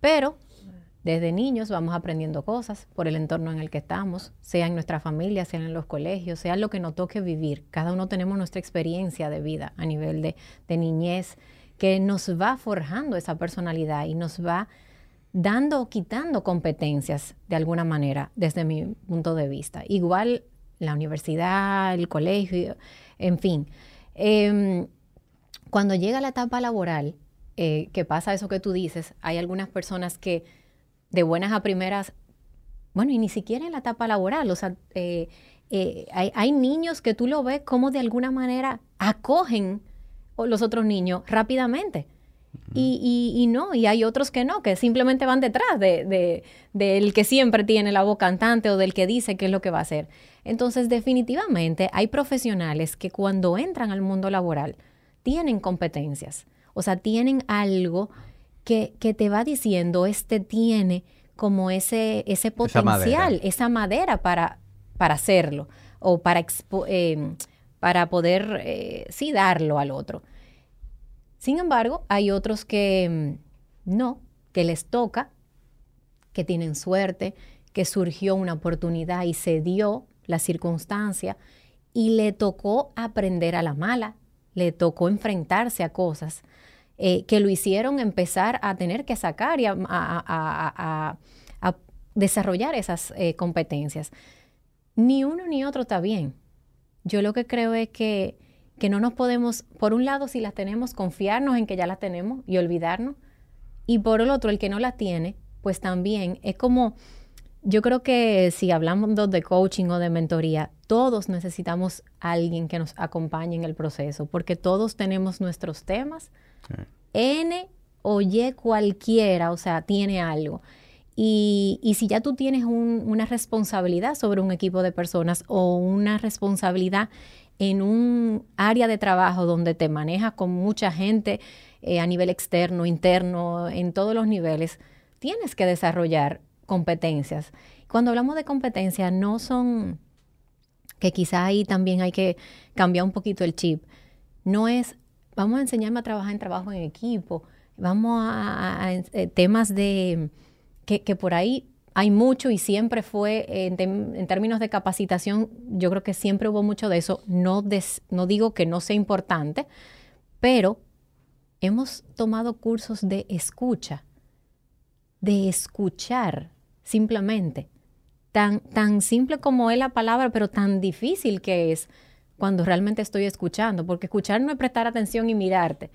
pero desde niños vamos aprendiendo cosas por el entorno en el que estamos, sea en nuestra familia, sea en los colegios, sea lo que nos toque vivir. Cada uno tenemos nuestra experiencia de vida a nivel de, niñez que nos va forjando esa personalidad y nos va dando o quitando competencias de alguna manera desde mi punto de vista. Igual la universidad, el colegio, en fin. Em, cuando llega la etapa laboral, eh, que pasa eso que tú dices, hay algunas personas que de buenas a primeras, bueno, y ni siquiera en la etapa laboral, o sea, eh, eh, hay, niños que tú lo ves como de alguna manera acogen los otros niños rápidamente. y, no, y hay otros que no, que simplemente van detrás de, del que siempre tiene la voz cantante o del que dice qué es lo que va a hacer. Entonces, definitivamente hay profesionales que cuando entran al mundo laboral tienen competencias, o sea, tienen algo que, te va diciendo, este tiene como ese, ese potencial, esa madera, para, para hacerlo o para, eh, para poder, eh, sí, darlo al otro. Sin embargo, hay otros que mm, no, que les toca, que tienen suerte, que surgió una oportunidad y se dio la circunstancia y le tocó aprender a la mala, le tocó enfrentarse a cosas eh, que lo hicieron empezar a tener que sacar y a, desarrollar esas eh, competencias. Ni uno ni otro está bien. Yo lo que creo es que, que no nos podemos, por un lado, si las tenemos, confiarnos en que ya las tenemos y olvidarnos. Y por el otro, el que no las tiene, pues también es como yo creo que si hablamos de coaching o de mentoría, todos necesitamos a alguien que nos acompañe en el proceso, porque todos tenemos nuestros temas. N o Y cualquiera, o sea, tiene algo. Y, y si ya tú tienes una responsabilidad sobre un equipo de personas o una responsabilidad en un área de trabajo donde te manejas con mucha gente eh, a nivel externo, interno, en todos los niveles, tienes que desarrollar competencias. Cuando hablamos de competencias, no son que quizá ahí también hay que cambiar un poquito el chip. No es, vamos a enseñarme a trabajar en trabajo en equipo, vamos a, eh, temas de que, por ahí hay mucho y siempre fue, en, términos de capacitación, yo creo que siempre hubo mucho de eso. No, no digo que no sea importante, pero hemos tomado cursos de escucha, de escuchar simplemente. Tan, tan simple como es la palabra, pero tan difícil que es cuando realmente estoy escuchando, porque escuchar no es prestar atención y mirarte.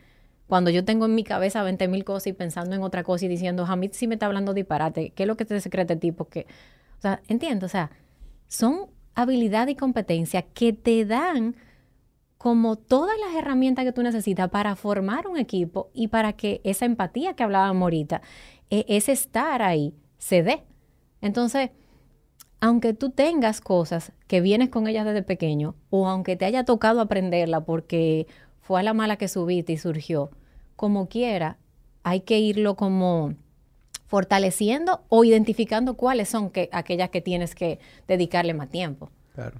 Cuando yo tengo en mi cabeza 20 mil cosas y pensando en otra cosa y diciendo, Hamid sí me está hablando disparate, ¿qué es lo que te secrete tipo? Que, o sea, entiendo, o sea, son habilidad y competencia que te dan como todas las herramientas que tú necesitas para formar un equipo y para que esa empatía que hablábamos ahorita, e, ese estar ahí, se dé. Entonces, aunque tú tengas cosas que vienes con ellas desde pequeño, o aunque te haya tocado aprenderla porque fue a la mala que subiste y surgió, como quiera, hay que irlo como fortaleciendo o identificando cuáles son que, aquellas que tienes que dedicarle más tiempo. Claro.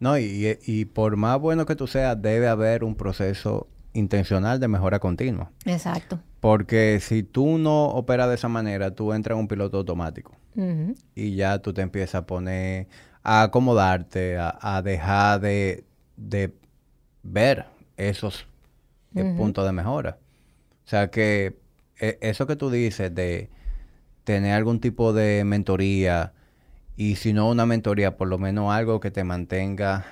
No, y, y por más bueno que tú seas, debe haber un proceso intencional de mejora continua. Exacto. Porque si tú no operas de esa manera, tú entras en un piloto automático. Y ya tú te empiezas a poner, a acomodarte, a, dejar de, ver esos eh, puntos de mejora. O sea que e, eso que tú dices de tener algún tipo de mentoría y si no una mentoría, por lo menos algo que te mantenga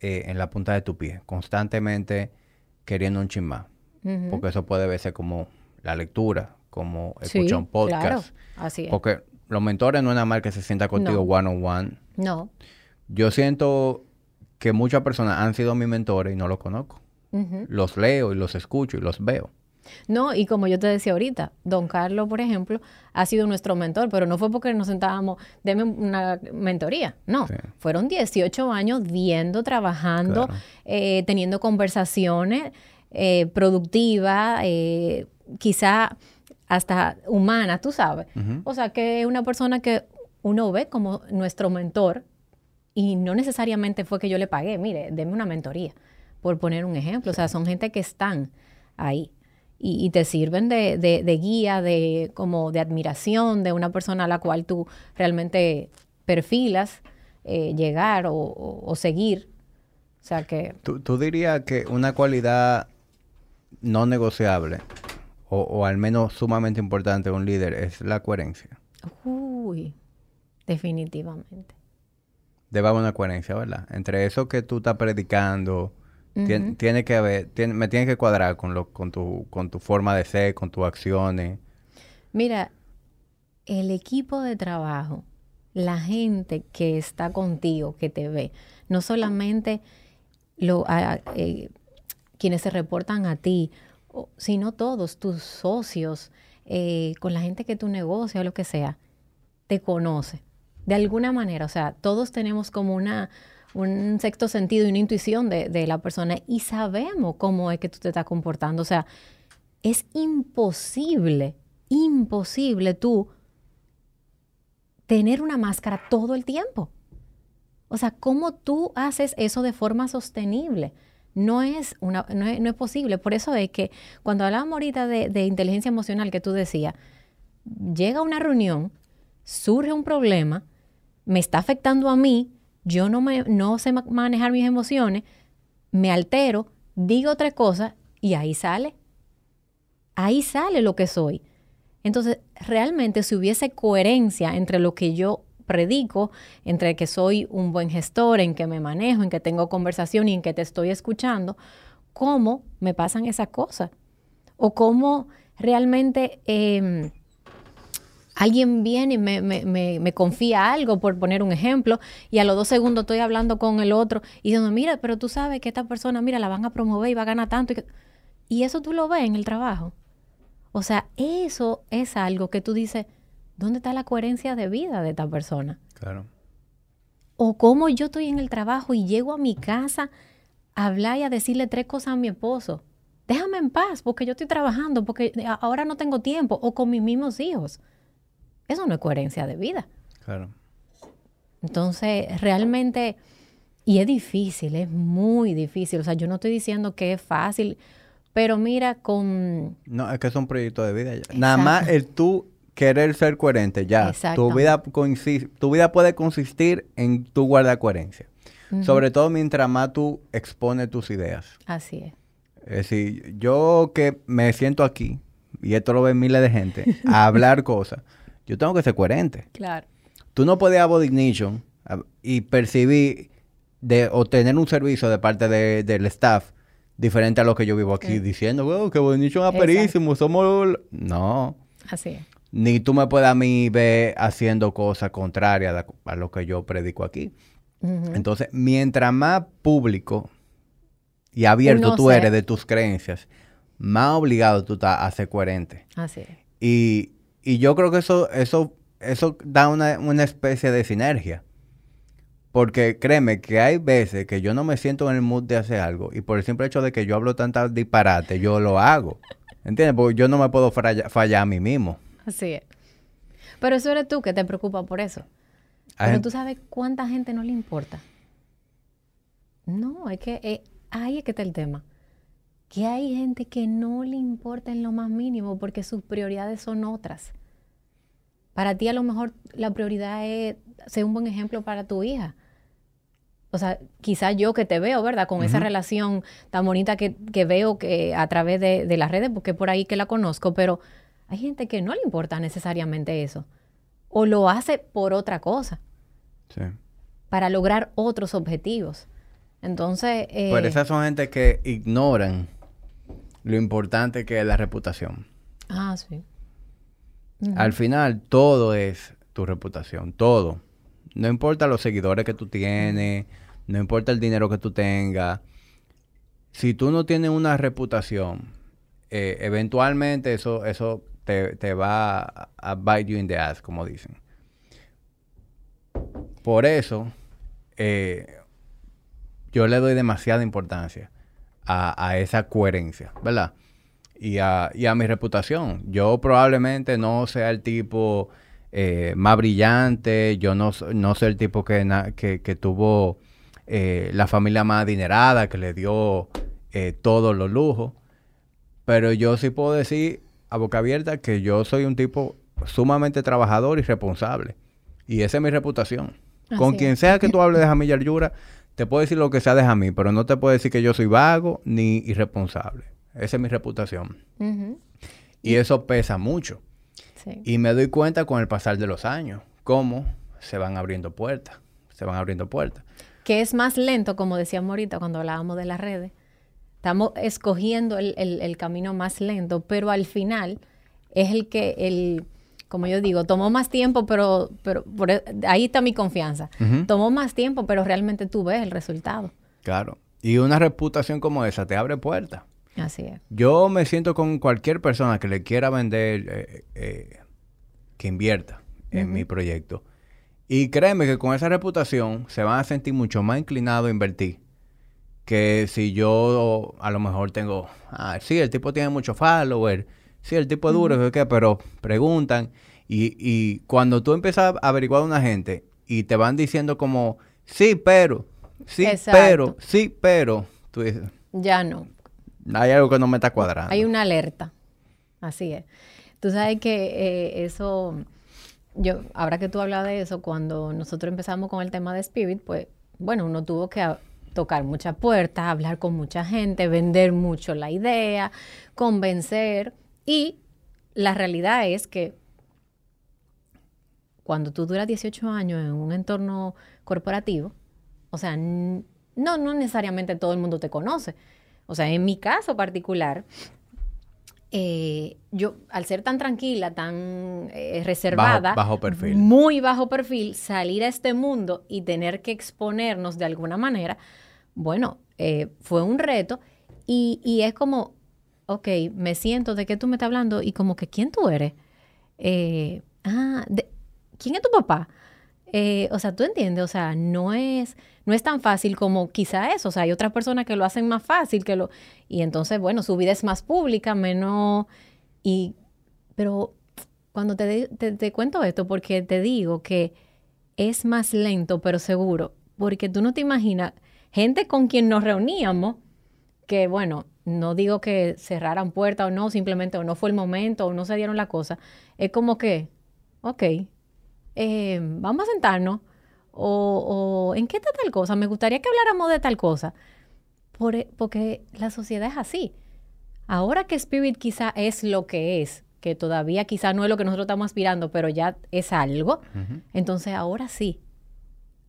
eh, en la punta de tu pie, constantemente queriendo un chismá. Porque eso puede verse como la lectura, como escuchar un podcast. Claro. Así es. Porque los mentores no es nada más que se sienta contigo one on one. No. Yo siento que muchas personas han sido mis mentores y no los conozco. Los leo y los escucho y los veo. No, y como yo te decía ahorita, don Carlos, por ejemplo, ha sido nuestro mentor, pero no fue porque nos sentábamos, deme una mentoría, no, fueron 18 años viendo, trabajando, eh, teniendo conversaciones eh, productivas, eh, quizá hasta humana, tú sabes. O sea, que es una persona que uno ve como nuestro mentor y no necesariamente fue que yo le pagué, mire, deme una mentoría, por poner un ejemplo. O sea, son gente que están ahí y, te sirven de, de, guía, de como de admiración de una persona a la cual tú realmente perfilas eh, llegar o, seguir. O sea que... ¿Tú, ¿Tú dirías que una cualidad no negociable o, al menos sumamente importante de un líder, es la coherencia. Uy, definitivamente. Debe haber una coherencia, ¿verdad? Entre eso que tú estás predicando, tiene, que haber, me tiene que cuadrar con, lo, con, tu, con tu forma de ser, con tus acciones. Mira, el equipo de trabajo la gente que está contigo, que te ve, no solamente lo, eh, quienes se reportan a ti, sino todos, tus socios, eh, con la gente que tu negocio o lo que sea, te conoce. De alguna manera, o sea, todos tenemos como una, un sexto sentido y una intuición de, de la persona y sabemos cómo es que tú te estás comportando. O sea, es imposible, imposible tú tener una máscara todo el tiempo. O sea, ¿cómo tú haces eso de forma sostenible? No es, una, no es, posible. Por eso es que cuando hablábamos ahorita de, de inteligencia emocional que tú decías, llega una reunión, surge un problema, me está afectando a mí, yo no, me, no sé manejar mis emociones, me altero, digo otra cosa y ahí sale. Ahí sale lo que soy. Entonces, realmente si hubiese coherencia entre lo que yo predico, entre que soy un buen gestor, en que me manejo, en que tengo conversación y en que te estoy escuchando, ¿cómo me pasan esas cosas? O cómo realmente em, alguien viene y me, me, confía algo, por poner un ejemplo, y a los dos segundos estoy hablando con el otro y diciendo, mira, pero tú sabes que esta persona, mira, la van a promover y va a ganar tanto. y eso tú lo ves en el trabajo. O sea, eso es algo que tú dices, ¿dónde está la coherencia de vida de esta persona? Claro. O cómo yo estoy en el trabajo y llego a mi casa a hablar y a decirle tres cosas a mi esposo. Déjame en paz porque yo estoy trabajando, porque ahora no tengo tiempo, o con mis mismos hijos. Eso no es coherencia de vida. Claro. Entonces, realmente, y es difícil, es muy difícil. O sea, yo no estoy diciendo que es fácil pero mira, con... No, es que es un proyecto de vida. Nada más el tú querer ser coherente, ya. Tu vida, tu vida puede consistir en tu guardar coherencia. Sobre todo mientras más tú expones tus ideas. Así es. Es decir, yo que me siento aquí, y esto lo ven miles de gente, a hablar cosas, yo tengo que ser coherente. Claro. Tú no puedes avoir ignition y percibir de obtener un servicio de parte del staff diferente a lo que yo vivo aquí diciendo, wow, qué bonito, aperísimo, somos... No. Así es. Ni tú me puedes a mí ver haciendo cosas contrarias a, lo que yo predico aquí. Entonces, mientras más público y abierto tú eres de tus creencias, más obligado tú estás a ser coherente. Así es. Y, y yo creo que eso, eso, eso da una, una especie de sinergia. Porque créeme que hay veces que yo no me siento en el mood de hacer algo y por el simple hecho de que yo hablo tantas disparate, yo lo hago. ¿Entiendes? Porque yo no me puedo fallar, a mí mismo. Así es. Pero eso eres tú que te preocupa por eso. Pero tú sabes cuánta gente no le importa. No, es que eh, ahí es que está el tema. Que hay gente que no le importa en lo más mínimo porque sus prioridades son otras. Para ti a lo mejor la prioridad es ser un buen ejemplo para tu hija o sea, quizás yo que te veo, ¿verdad? Con esa relación tan bonita que, veo que a través de, las redes, porque por ahí que la conozco, pero hay gente que no le importa necesariamente eso. O lo hace por otra cosa. Sí. Para lograr otros objetivos. Entonces... Eh, pero esas son gente que ignoran lo importante que es la reputación. Ah, sí. Al final, todo es tu reputación. Todo. No importa los seguidores que tú tienes, no importa el dinero que tú tengas. Si tú no tienes una reputación, eh, eventualmente eso, eso te, va a, bite you in the ass, como dicen. Por eso, eh, yo le doy demasiada importancia a, esa coherencia, ¿verdad? Y a, y a mi reputación. Yo probablemente no sea el tipo eh, más brillante, yo no, no soy el tipo que, que, tuvo eh, la familia más adinerada, que le dio todos los lujos, pero yo sí puedo decir a boca abierta que yo soy un tipo sumamente trabajador y responsable. Y esa es mi reputación. Con quien sea que tú hables de Jamil Yura, te puedo decir lo que sea de Jamil, pero no te puedo decir que yo soy vago ni irresponsable. Esa es mi reputación. Y eso pesa mucho. Y me doy cuenta con el pasar de los años cómo se van abriendo puertas, se van abriendo puertas. Que es más lento, como decíamos ahorita cuando hablábamos de las redes. Estamos escogiendo el, camino más lento, pero al final es el que, el, como yo digo, tomó más tiempo, pero, pero por, e, ahí está mi confianza. Tomó más tiempo, pero realmente tú ves el resultado. Claro. Y una reputación como esa te abre puertas. Así es. Yo me siento con cualquier persona que le quiera vender, eh, eh, que invierta en mi proyecto. Y créeme que con esa reputación se van a sentir mucho más inclinados a invertir que si yo a lo mejor tengo, ah, sí, el tipo tiene mucho follower, sí, el tipo es duro, ¿qué? pero preguntan y, y cuando tú empiezas a averiguar a una gente y te van diciendo como, sí, pero, sí, pero, sí, pero, tú dices, ya no. Hay algo que no me está cuadrando. Hay una alerta, así es. Tú sabes que eh, eso, yo, ahora que tú hablas de eso, cuando nosotros empezamos con el tema de Spirit, pues, bueno, uno tuvo que tocar muchas puertas, hablar con mucha gente, vender mucho la idea, convencer. Y la realidad es que cuando tú duras 18 años en un entorno corporativo, o sea, no, no necesariamente todo el mundo te conoce. O sea, en mi caso particular, eh, yo, al ser tan tranquila, tan eh, reservada, bajo, perfil. muy bajo perfil, salir a este mundo y tener que exponernos de alguna manera, bueno, eh, fue un reto y, es como, ok, me siento de qué tú me estás hablando y como que, ¿quién tú eres? Eh, ah, ¿quién es tu papá? Eh, o sea, tú entiendes, o sea, no es, no es tan fácil como quizá es, o sea, hay otras personas que lo hacen más fácil que lo, y entonces, bueno, su vida es más pública, menos, y, pero cuando te, te cuento esto, porque te digo que es más lento, pero seguro, porque tú no te imaginas gente con quien nos reuníamos, que bueno, no digo que cerraran puertas o no, simplemente o no fue el momento o no se dieron la cosa, es como que, ok, eh, vamos a sentarnos o, en qué está tal cosa, me gustaría que habláramos de tal cosa, Por, porque la sociedad es así. Ahora que Spirit quizá es lo que es, que todavía quizá no es lo que nosotros estamos aspirando, pero ya es algo, entonces ahora sí,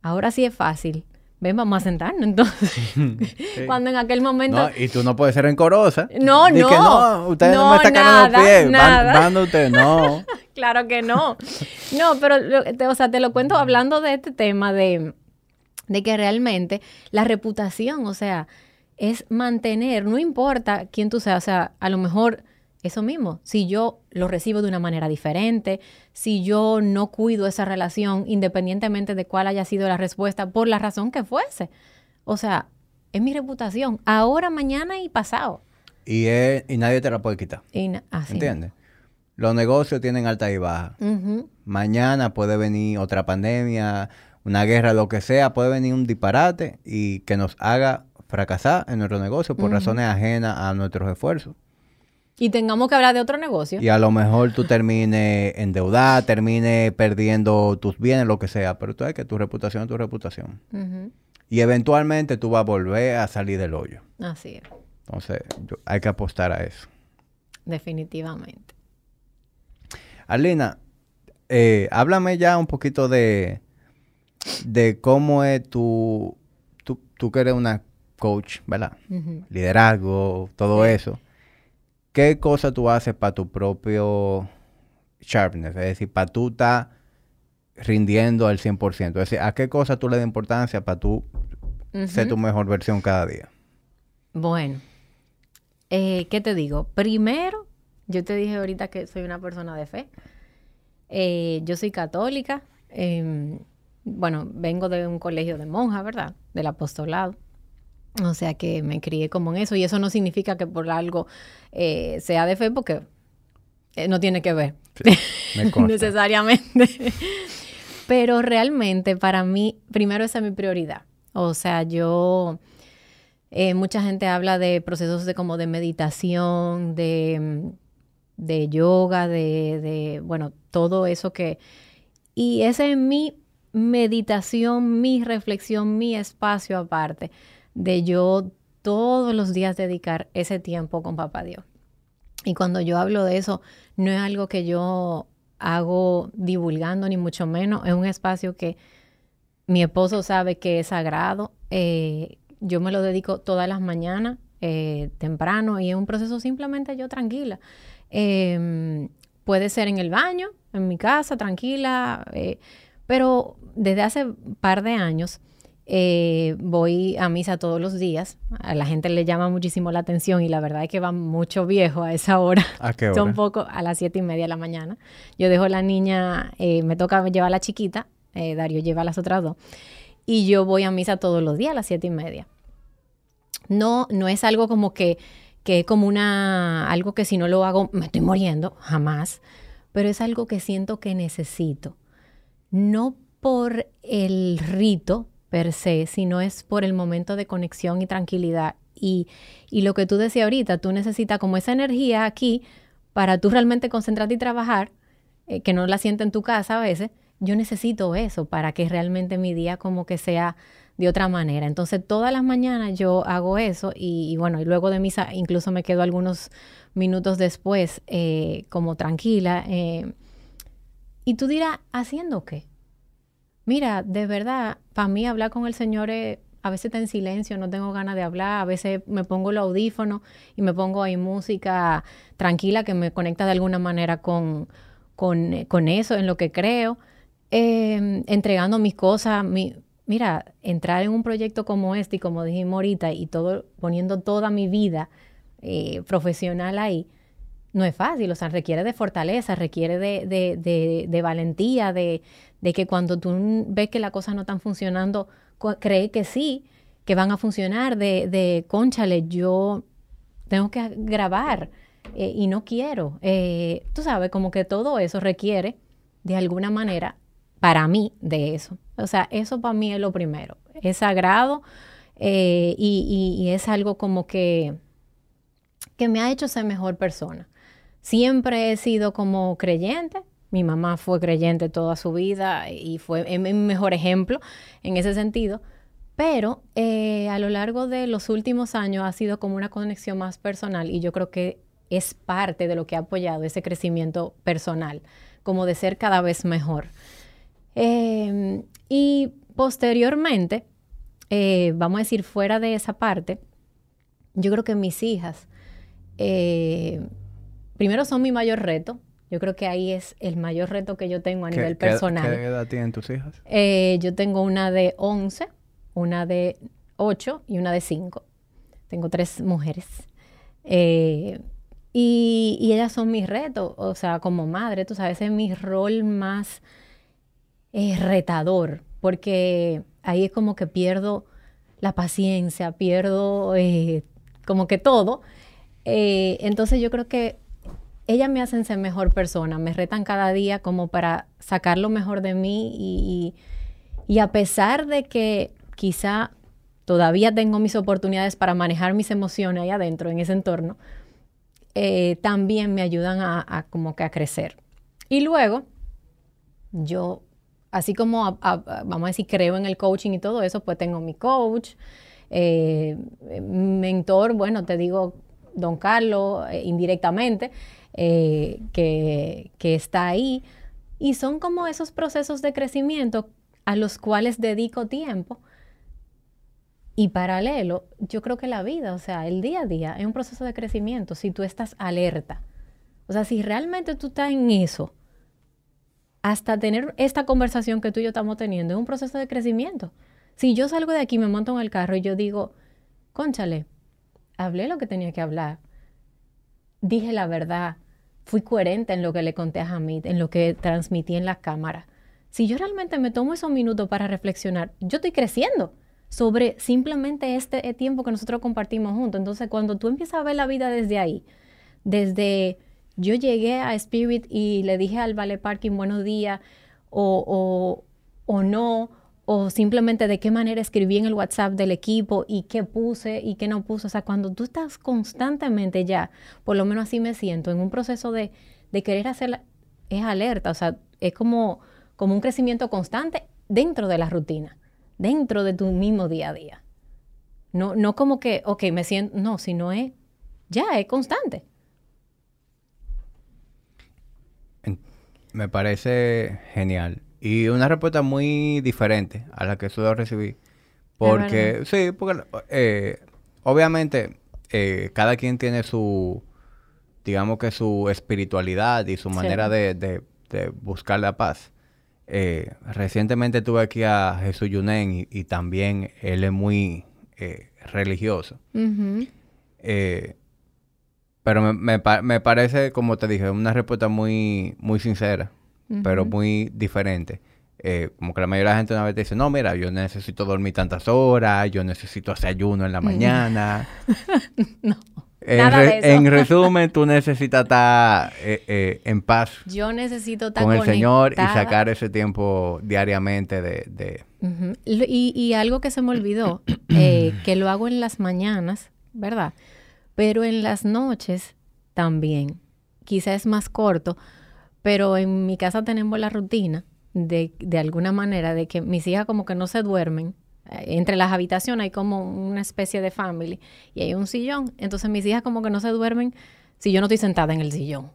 ahora sí es fácil ven, vamos a sentarnos entonces. Cuando en aquel momento... No, y tú no puedes ser encorosa. No, no. Que no, ustedes no, me están cagando los pies. Van, ustedes, no. claro que no. No, pero, o sea, te lo cuento hablando de este tema de, de que realmente la reputación, o sea, es mantener, no importa quién tú seas, o sea, a lo mejor eso mismo, si yo lo recibo de una manera diferente, si yo no cuido esa relación independientemente de cuál haya sido la respuesta, por la razón que fuese. O sea, es mi reputación, ahora, mañana y pasado. Y, y nadie te la puede quitar. ¿Entiendes? Los negocios tienen alta y baja. Mañana puede venir otra pandemia, una guerra, lo que sea, puede venir un disparate y que nos haga fracasar en nuestro negocio por razones ajenas a nuestros esfuerzos. Y tengamos que hablar de otro negocio. Y a lo mejor tú termines endeudada, termines perdiendo tus bienes, lo que sea. Pero tú sabes que tu reputación es tu reputación. Y eventualmente tú vas a volver a salir del hoyo. Así es. Entonces, hay que apostar a eso. Definitivamente. Arlina, eh, háblame ya un poquito de, de cómo es tu, tú, tú que eres una coach, ¿verdad? Liderazgo, todo eso. ¿Qué cosa tú haces para tu propio sharpness? Es decir, para tú estar rindiendo al 100%. Es decir, ¿a qué cosa tú le das importancia para tú ser tu mejor versión cada día? Bueno, eh, ¿qué te digo? Primero, yo te dije ahorita que soy una persona de fe. Eh, yo soy católica. Em, bueno, vengo de un colegio de monjas, ¿verdad? Del apostolado. O sea que me crié como en eso y eso no significa que por algo eh, sea de fe porque eh, no tiene que ver necesariamente. Pero realmente para mí, primero esa es mi prioridad. O sea, yo, eh, mucha gente habla de procesos de como de meditación, de, de yoga, de, de, bueno, todo eso que... Y esa es mi meditación, mi reflexión, mi espacio aparte de yo todos los días dedicar ese tiempo con papá Dios. Y cuando yo hablo de eso, no es algo que yo hago divulgando, ni mucho menos. Es un espacio que mi esposo sabe que es sagrado. Eh, yo me lo dedico todas las mañanas, eh, temprano, y es un proceso simplemente yo tranquila. Em, puede ser en el baño, en mi casa, tranquila, eh, pero desde hace par de años eh, voy a misa todos los días. A la gente le llama muchísimo la atención y la verdad es que va mucho viejo a esa hora. ¿A qué hora? Son poco a las siete y media de la mañana. Yo dejo la niña, eh, me toca llevar a la chiquita, eh, Dario lleva a las otras dos, y yo voy a misa todos los días a las siete y media. No, no es algo como que, que es como una, algo que si no lo hago me estoy muriendo, jamás, pero es algo que siento que necesito. No por el rito, per se, sino es por el momento de conexión y tranquilidad. Y, y lo que tú decías ahorita, tú necesitas como esa energía aquí para tú realmente concentrarte y trabajar, eh, que no la siento en tu casa a veces, yo necesito eso para que realmente mi día como que sea de otra manera. Entonces todas las mañanas yo hago eso y, y bueno, y luego de misa incluso me quedo algunos minutos después eh, como tranquila. Eh, y tú dirás, ¿haciendo qué? Mira, de verdad, para mí hablar con el Señor es, a veces está en silencio, no tengo ganas de hablar, a veces me pongo los audífonos y me pongo ahí música tranquila que me conecta de alguna manera con, con, con eso, en lo que creo, eh, entregando mis cosas, mi, mira, entrar en un proyecto como este y como dijimos ahorita y todo, poniendo toda mi vida eh, profesional ahí, no es fácil, o sea, requiere de fortaleza, requiere de, de, de, de valentía, de, que cuando tú ves que las cosas no están funcionando, cree que sí, que van a funcionar, de, de conchale, yo tengo que grabar eh, y no quiero. Eh, tú sabes, como que todo eso requiere, de alguna manera, para mí, de eso. O sea, eso para mí es lo primero. Es sagrado eh, y, y, y es algo como que, que me ha hecho ser mejor persona. Siempre he sido como creyente. Mi mamá fue creyente toda su vida y fue mi mejor ejemplo en ese sentido. Pero eh, a lo largo de los últimos años ha sido como una conexión más personal y yo creo que es parte de lo que ha apoyado ese crecimiento personal, como de ser cada vez mejor. Eh, y posteriormente, eh, vamos a decir, fuera de esa parte, yo creo que mis hijas eh, primero son mi mayor reto. Yo creo que ahí es el mayor reto que yo tengo a ¿Qué, nivel personal. ¿Qué edad tienen tus hijas? Eh, yo tengo una de 11, una de 8 y una de 5. Tengo tres mujeres. Eh, y, y ellas son mis retos, o sea, como madre, tú sabes, es mi rol más eh, retador, porque ahí es como que pierdo la paciencia, pierdo eh, como que todo. Eh, entonces yo creo que ellas me hacen ser mejor persona, me retan cada día como para sacar lo mejor de mí y, y, y a pesar de que quizá todavía tengo mis oportunidades para manejar mis emociones ahí adentro, en ese entorno, eh, también me ayudan a, como que a crecer. Y luego, yo, así como, vamos a decir, creo en el coaching y todo eso, pues tengo mi coach, eh, mentor, bueno, te digo, don Carlos, eh, indirectamente, eh, que, está ahí. Y son como esos procesos de crecimiento a los cuales dedico tiempo. Y paralelo, yo creo que la vida, o sea, el día a día es un proceso de crecimiento si tú estás alerta. O sea, si realmente tú estás en eso, hasta tener esta conversación que tú y yo estamos teniendo, es un proceso de crecimiento. Si yo salgo de aquí, me monto en el carro y yo digo, conchale, hablé lo que tenía que hablar, dije la verdad, fui coherente en lo que le conté a Hamid, en lo que transmití en la cámara. Si yo realmente me tomo esos minutos para reflexionar, yo estoy creciendo sobre simplemente este tiempo que nosotros compartimos juntos. Entonces, cuando tú empiezas a ver la vida desde ahí, desde yo llegué a Spirit y le dije al Vale Parking buenos días, o, o, o no, o simplemente de qué manera escribí en el WhatsApp del equipo y qué puse y qué no puse. O sea, cuando tú estás constantemente ya, por lo menos así me siento, en un proceso de, de querer hacer, es alerta, o sea, es como, como un crecimiento constante dentro de la rutina, dentro de tu mismo día a día. No, no como que, ok, me siento, no, sino es, ya, es constante. Me parece genial. Y una respuesta muy diferente a la que suelo recibir. Porque, sí, porque eh, obviamente eh, cada quien tiene su, digamos que su espiritualidad y su manera de, de, buscar la paz. Eh, recientemente tuve aquí a Jesús Yunen y, también él es muy religioso. Pero me, me, me, parece, como te dije, una respuesta muy, muy sincera, pero muy diferente. como que la mayoría de la gente una vez te dice, no, mira, yo necesito dormir tantas horas, yo necesito hacer ayuno en la mañana. no. En, resumen, tú necesitas estar eh, eh, en paz. Yo necesito estar con el Señor y sacar ese tiempo diariamente de... y, algo que se me olvidó, eh, que lo hago en las mañanas, ¿verdad? Pero en las noches también. Quizás es más corto, pero en mi casa tenemos la rutina de, de alguna manera de que mis hijas como que no se duermen entre las habitaciones hay como una especie de family y hay un sillón. Entonces mis hijas como que no se duermen si yo no estoy sentada en el sillón.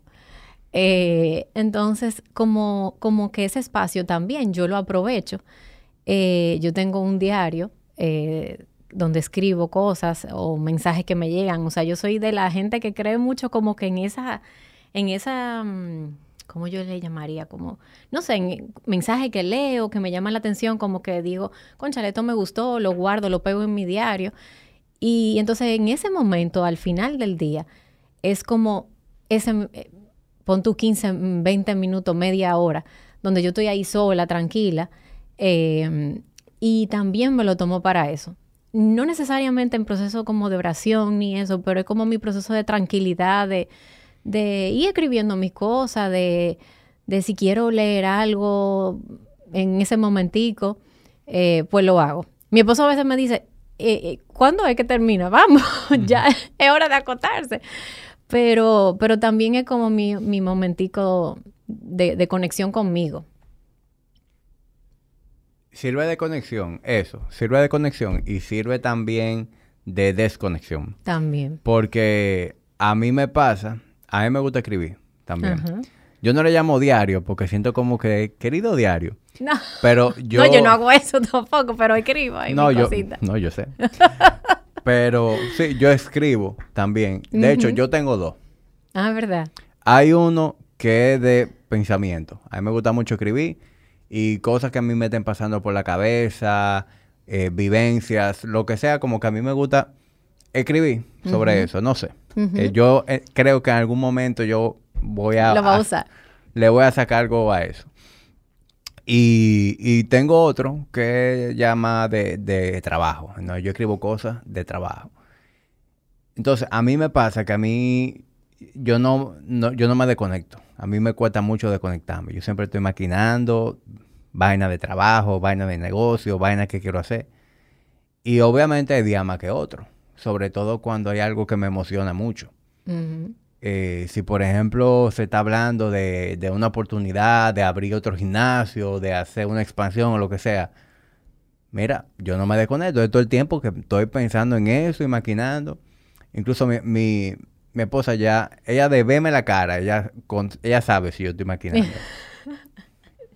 Eh, entonces, como, como que ese espacio también yo lo aprovecho. Eh, yo tengo un diario eh, donde escribo cosas o mensajes que me llegan. O sea, yo soy de la gente que cree mucho como que en esa, en esa, mm, ¿cómo yo le llamaría? Como, no sé, mensaje que leo, que me llama la atención, como que digo, conchale, esto me gustó, lo guardo, lo pego en mi diario. Y entonces en ese momento, al final del día, es como ese, eh, pon tu 15, 20 minutos, media hora, donde yo estoy ahí sola, tranquila, em, y también me lo tomo para eso. No necesariamente en proceso como de oración ni eso, pero es como mi proceso de tranquilidad, de de ir escribiendo mis cosas, de, de si quiero leer algo en ese momentico, eh, pues lo hago. Mi esposo a veces me dice, eh, eh, ¿cuándo es que termina? Vamos, ya es hora de acotarse. Pero, pero también es como mi, mi momentico de, de conexión conmigo. Sirve de conexión, eso, sirve de conexión y sirve también de desconexión. También. Porque a mí me pasa a mí me gusta escribir también. Yo no le llamo diario porque siento como que querido diario. No. Pero yo... No, yo no hago eso tampoco, pero escribo ahí no, yo, No, yo sé. pero sí, yo escribo también. De hecho, yo tengo dos. Ah, ¿verdad? Hay uno que es de pensamiento. A mí me gusta mucho escribir y cosas que a mí me estén pasando por la cabeza, eh, vivencias, lo que sea, como que a mí me gusta escribir sobre eso, no sé. Eh, yo eh, creo que en algún momento yo voy a... Lo va a usar. le voy a sacar algo a eso. Y, tengo otro que llama de, de trabajo. ¿no? Yo escribo cosas de trabajo. Entonces, a mí me pasa que a mí yo no, no, yo no me desconecto. A mí me cuesta mucho desconectarme. Yo siempre estoy maquinando vaina de trabajo, vaina de negocio, vaina que quiero hacer. Y obviamente hay días más que otro sobre todo cuando hay algo que me emociona mucho. Eh, si, por ejemplo, se está hablando de, una oportunidad de abrir otro gimnasio, de hacer una expansión o lo que sea, mira, yo no me desconecto. de todo el tiempo que estoy pensando en eso y maquinando. Incluso mi, mi, esposa ya, ella de verme la cara, ella, ella sabe si yo estoy maquinando.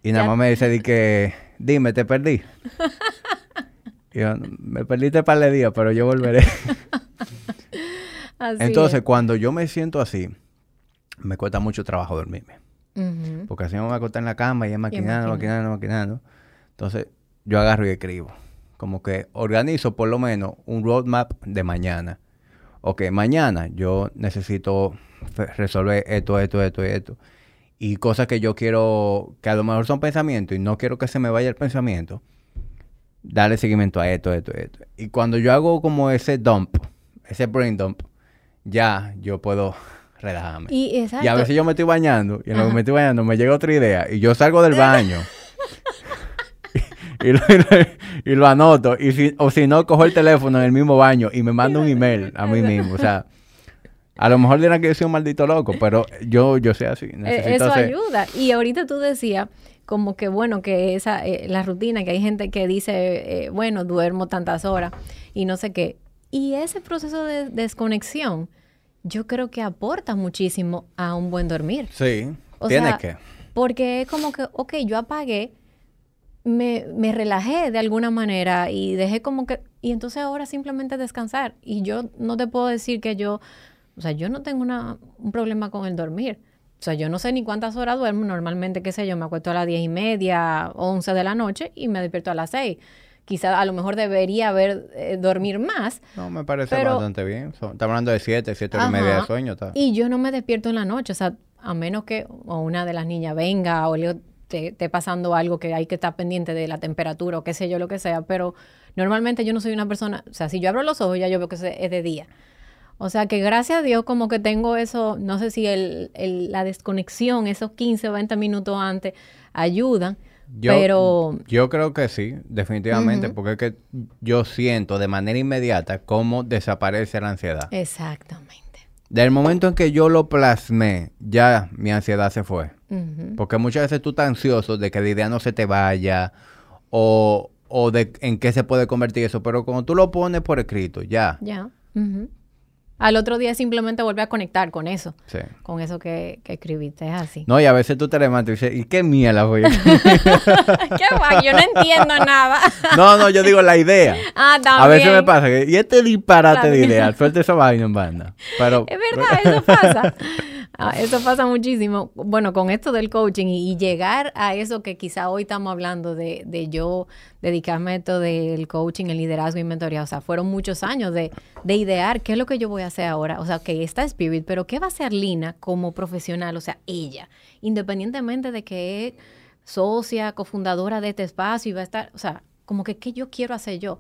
y nada más me dice que, dime, te perdí. yo, me perdiste par de días, pero yo volveré. Entonces, cuando yo me siento así, me cuesta mucho trabajo dormirme. Porque así me voy a acostar en la cama y es maquinando, maquinando, maquinando. Entonces, yo agarro y escribo. Como que organizo por lo menos un roadmap de mañana. Ok, mañana yo necesito resolver esto, esto, esto y esto. Y cosas que yo quiero, que a lo mejor son pensamientos y no quiero que se me vaya el pensamiento darle seguimiento a esto, esto, esto. Y cuando yo hago como ese dump, ese brain dump, ya yo puedo relajarme. Y, a veces yo me estoy bañando y en lo que me estoy bañando me llega otra idea y yo salgo del baño. y, lo, anoto. Y si, o si no, cojo el teléfono en el mismo baño y me mando un email a mí mismo. O sea, a lo mejor dirán que yo soy un maldito loco, pero yo, yo sé así. E, eso ayuda. Y ahorita tú decías como que bueno, que esa, eh, la rutina, que hay gente que dice, eh, bueno, duermo tantas horas y no sé qué. Y ese proceso de desconexión, yo creo que aporta muchísimo a un buen dormir. Sí, tiene que. Porque es como que, ok, yo apagué, me, me relajé de alguna manera y dejé como que, y entonces ahora simplemente descansar. Y yo no te puedo decir que yo O sea, yo no tengo una, un problema con el dormir. O sea, yo no sé ni cuántas horas duermo. Normalmente, qué sé yo, me acuesto a las diez y media, once de la noche y me despierto a las seis. Quizá a lo mejor debería haber eh, dormir más. No, me parece bastante bien. Estamos hablando de siete, siete horas y media de sueño. Y yo no me despierto en la noche. O sea, a menos que o una de las niñas venga o le esté pasando algo que hay que estar pendiente de la temperatura o qué sé yo, lo que sea. Pero normalmente yo no soy una persona, o sea, si yo abro los ojos ya yo veo que es de día. O sea que gracias a Dios como que tengo eso, no sé si el, la desconexión, esos 15 o 20 minutos antes, ayudan. Yo, pero... yo creo que sí, definitivamente, porque es que yo siento de manera inmediata cómo desaparece la ansiedad. Exactamente. Del momento en que yo lo plasmé, ya mi ansiedad se fue. Porque muchas veces tú estás ansioso de que la idea no se te vaya o, o de en qué se puede convertir eso, pero cuando tú lo pones por escrito, ya. Ya al otro día simplemente vuelve a conectar con eso. Sí. Con eso que, que escribiste, es así. No, y a veces tú te levantas y dices, ¿y qué mierda voy a ¿Qué va? Yo no entiendo nada. no, no, yo digo la idea. Ah, también. A veces me pasa que, y este disparate de idea, suelta esa vaina en banda. Pero, es verdad, eso pasa. Ah, eso pasa muchísimo. Bueno, con esto del coaching y, llegar a eso que quizá hoy estamos hablando de, de, yo dedicarme a esto del coaching, el liderazgo y. O sea, fueron muchos años de, de idear qué es lo que yo voy a hacer ahora. O sea, que está Spirit, pero ¿qué va a hacer Lina como profesional? O sea, ella, independientemente de que es socia, cofundadora de este espacio y va a estar, o sea, como que qué yo quiero hacer yo.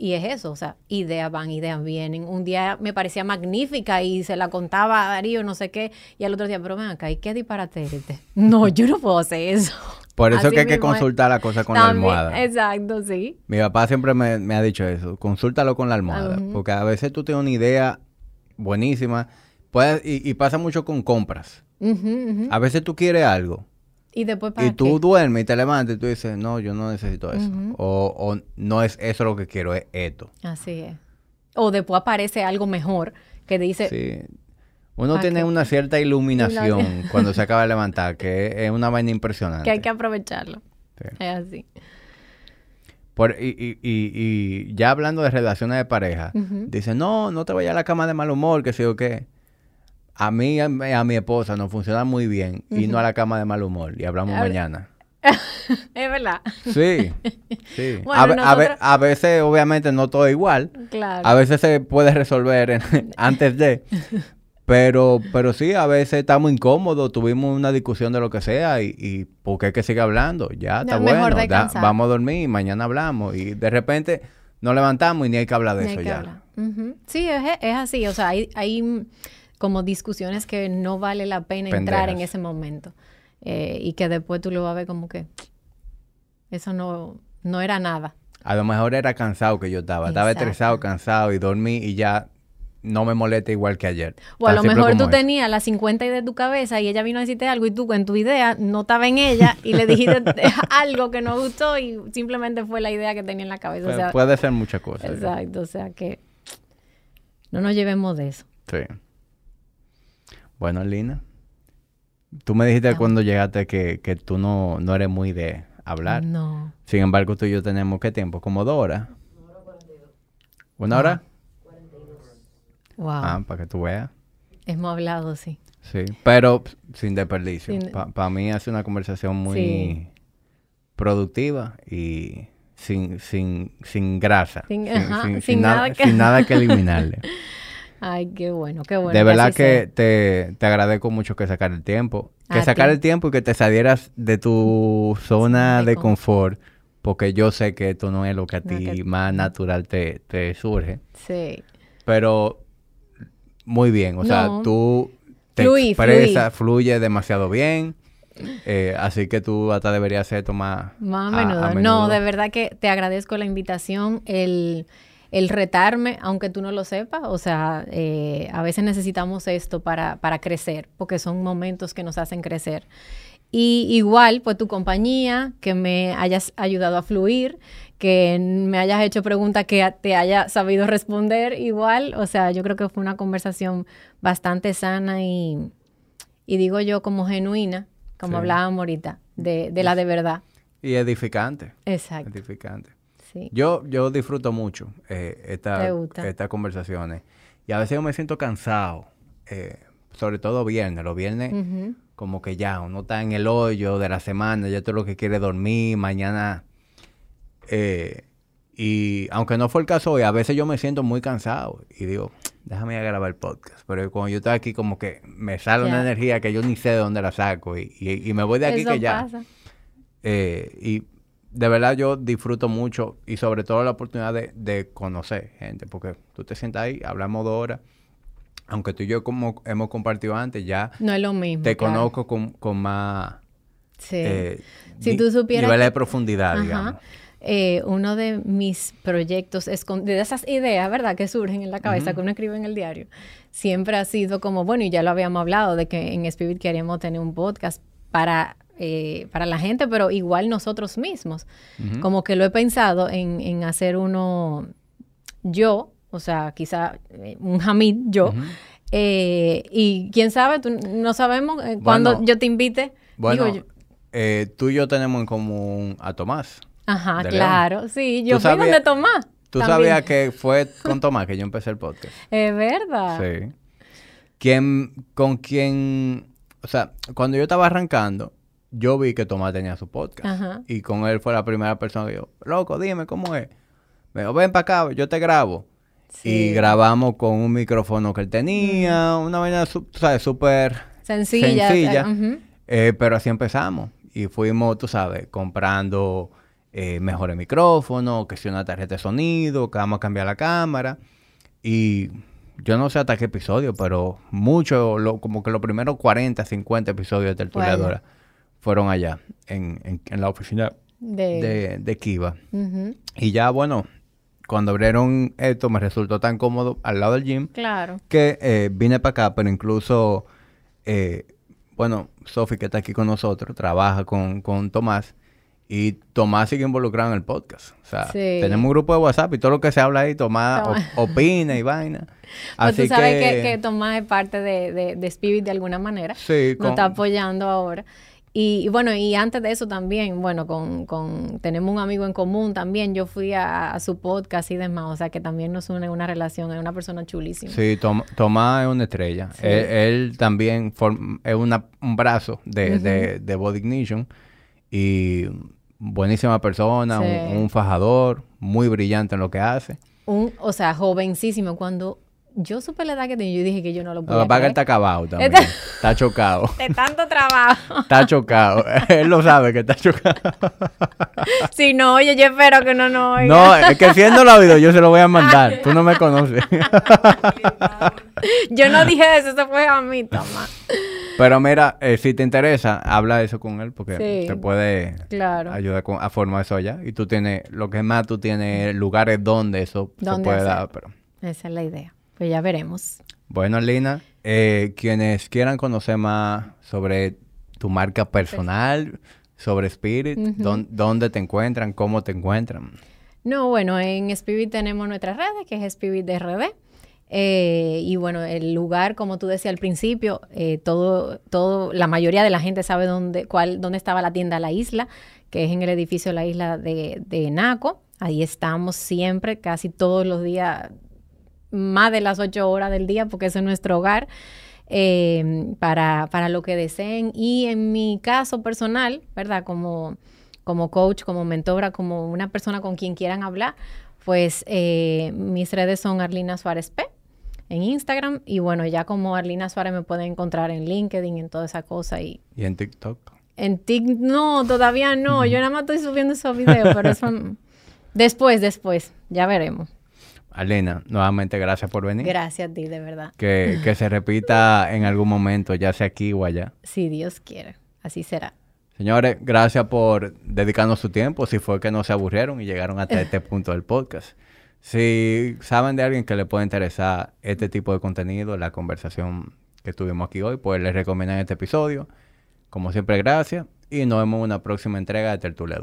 Y es eso, o sea, ideas van, ideas vienen. Un día me parecía magnífica y se la contaba a Darío, no sé qué, y al otro día, pero ven acá, ¿y qué disparate No, yo no puedo hacer eso. Por eso que hay que consultar la cosa con la almohada. Exacto, sí. Mi papá siempre me, ha dicho eso, consúltalo con la almohada, porque a veces tú tienes una idea buenísima, puedes, y, pasa mucho con compras. A veces tú quieres algo y después Y tú duermes y te levantas y tú dices, no, yo no necesito eso. o, o, no es eso lo que quiero, es esto. Así es. O después aparece algo mejor que dice... Sí. Uno tiene una cierta iluminación cuando se acaba de levantar, que es una vaina impresionante. Que hay que aprovecharlo. Es así. Por, y, y, y, ya hablando de relaciones de pareja, dice, no, no te vayas a la cama de mal humor, que sé o qué a mí, a, mi esposa nos funciona muy bien y no a la cama de mal humor y hablamos mañana. es verdad. Sí, sí. a, veces, obviamente, no todo igual. Claro. A veces se puede resolver antes de. Pero, pero sí, a veces estamos incómodos, tuvimos una discusión de lo que sea y, y ¿por qué hay que seguir hablando? Ya está bueno, vamos a dormir y mañana hablamos. Y de repente nos levantamos y ni hay que hablar de eso ya. Sí, es, es, así. O sea, hay, hay como discusiones que no vale la pena entrar en ese momento. Eh, y que después tú lo vas a ver como que eso no, no era nada. A lo mejor era cansado que yo estaba. Estaba estresado, cansado y dormí y ya no me molesta igual que ayer. O a lo mejor tú tenías las 50 ideas de tu cabeza y ella vino a decirte algo y tú en tu idea no estaba en ella y le dijiste algo que no gustó y simplemente fue la idea que tenía en la cabeza. puede ser muchas cosas. Exacto, o sea que no nos llevemos de eso. Sí. Bueno, Lina, tú me dijiste cuando llegaste que, que tú no, no eres muy de hablar. No. Sin embargo, tú y yo tenemos, ¿qué tiempo? ¿Como dos horas? ¿Una hora? 42. Wow. Ah, para que tú veas. Hemos hablado, sí. Sí, pero sin desperdicio. Para mí hace una conversación muy productiva y sin, sin, sin grasa. Sin, nada, sin nada que eliminarle. Ay, qué bueno, qué bueno. De verdad que te, te, agradezco mucho que sacar el tiempo. Que sacar el tiempo y que te salieras de tu zona de confort. Porque yo sé que esto no es lo que a ti más natural te, te, surge. Sí. Pero muy bien. O sea, tú te expresas, fluye demasiado bien. Eh, así que tú hasta deberías hacer esto más, más menudo. No, de verdad que te agradezco la invitación. El el retarme, aunque tú no lo sepas, o sea, eh, a veces necesitamos esto para, para crecer, porque son momentos que nos hacen crecer. Y igual, pues tu compañía, que me hayas ayudado a fluir, que me hayas hecho preguntas que te haya sabido responder igual, o sea, yo creo que fue una conversación bastante sana y, y digo yo como genuina, como hablábamos ahorita, de, de la de verdad. Y edificante. Exacto. Edificante. Yo, yo disfruto mucho eh, estas conversaciones. Y a veces yo me siento cansado eh, sobre todo viernes, los viernes como que ya uno está en el hoyo de la semana, ya todo lo que quiere dormir, mañana... Eh, y aunque no fue el caso hoy, a veces yo me siento muy cansado y digo, déjame ir a grabar el podcast. Pero cuando yo estoy aquí como que me sale una energía que yo ni sé de dónde la saco y, y, me voy de aquí que ya... Eh, y de verdad yo disfruto mucho y sobre todo la oportunidad de, de, conocer gente, porque tú te sientas ahí, hablamos dos horas aunque tú y yo como hemos compartido antes, ya no es lo mismo, te conozco con, con más sí. eh, si tú supieras nivel de profundidad, digamos. Eh, uno de mis proyectos es de esas ideas, ¿verdad? Que surgen en la cabeza, que uno escribe en el diario, siempre ha sido como, bueno, y ya lo habíamos hablado, de que en Spirit queríamos tener un podcast para, eh, para la gente, pero igual nosotros mismos. Como que lo he pensado en, en hacer uno yo, o sea, quizá eh, un Hamid, yo. Eh, y quién sabe, no sabemos eh, cuando yo te invite. Bueno, tú y yo tenemos en común a Tomás. Ajá, claro, sí, yo fui donde Tomás. ¿Tú sabías que fue con Tomás que yo empecé el podcast? Es verdad. Sí. ¿Quién, con quién, o sea, cuando yo estaba arrancando, yo vi que Tomás tenía su podcast. Y con él fue la primera persona que yo, loco, dime cómo es. Me dijo, ven para acá, yo te grabo. Y grabamos con un micrófono que él tenía, una vaina, sabes, súper sencilla. Eh, pero así empezamos. Y fuimos, tú sabes, comprando eh, mejores micrófonos, que si una tarjeta de sonido, que vamos a cambiar la cámara. Y yo no sé hasta qué episodio, pero mucho, como que los primeros 40, 50 episodios de Tertuliadora fueron allá, en, la oficina de, de, Kiva. Y ya, bueno, cuando abrieron esto me resultó tan cómodo al lado del gym. Claro. Que eh, vine para acá, pero incluso, eh, bueno, Sofi que está aquí con nosotros, trabaja con, con Tomás. Y Tomás sigue involucrado en el podcast. O sea, tenemos un grupo de WhatsApp y todo lo que se habla ahí, Tomás, opina y vaina. Pues Así tú sabes que... que, Tomás es parte de, de, de Spirit de alguna manera. Sí. Nos está apoyando ahora. Y, bueno, y antes de eso también, bueno, con, con, tenemos un amigo en común también, yo fui a, su podcast y demás, o sea que también nos une una relación, es una persona chulísima. Sí, Tomás es una estrella. Él, también es una, un brazo de, de, de Body Ignition y buenísima persona, un, fajador, muy brillante en lo que hace. Un, o sea, jovencísimo. Cuando yo supe la edad que tenía, yo dije que yo no lo podía. Él está acabado también. Está, chocado. De tanto trabajo. Está chocado. él lo sabe que está chocado. sí, no, oye, yo espero que no no oiga. No, es que si él no lo ha oído, yo se lo voy a mandar. Tú no me conoces. yo no dije eso, eso fue a mí, toma. Pero mira, eh, si te interesa, habla eso con él porque te puede ayudar a formar eso allá. Y tú tienes, lo que más, tú tienes lugares donde eso se puede dar. Pero... Esa es la idea. Pues ya veremos. Bueno, Lina, eh, quienes quieran conocer más sobre tu marca personal, sobre Spirit, dónde te encuentran, cómo te encuentran. No, bueno, en Spirit tenemos nuestras redes, que es Spirit de RD. Eh, y bueno, el lugar, como tú decías al principio, eh, todo, todo, la mayoría de la gente sabe dónde, cuál, dónde estaba la tienda La Isla, que es en el edificio La Isla de, de Naco. Ahí estamos siempre, casi todos los días, más de las ocho horas del día porque ese es nuestro hogar. Eh, para, para, lo que deseen. Y en mi caso personal, ¿verdad? Como, como coach, como mentora, como una persona con quien quieran hablar, pues eh, mis redes son Arlina Suárez P en Instagram. Y bueno, ya como Arlina Suárez me pueden encontrar en LinkedIn, en toda esa cosa. ¿Y, ¿Y en TikTok? En TikTok, no, todavía no. Yo nada más estoy subiendo esos videos, pero eso... Después, después, ya veremos. Alena, nuevamente gracias por venir. Gracias a ti, de verdad. Que, que se repita en algún momento, ya sea aquí o allá. Si Dios quiere, así será. Señores, gracias por dedicarnos su tiempo, si fue que no se aburrieron y llegaron hasta este punto del podcast. Si saben de alguien que le puede interesar este tipo de contenido, la conversación que tuvimos aquí hoy, pues les recomiendan este episodio. Como siempre, gracias y nos vemos en una próxima entrega de Tertulia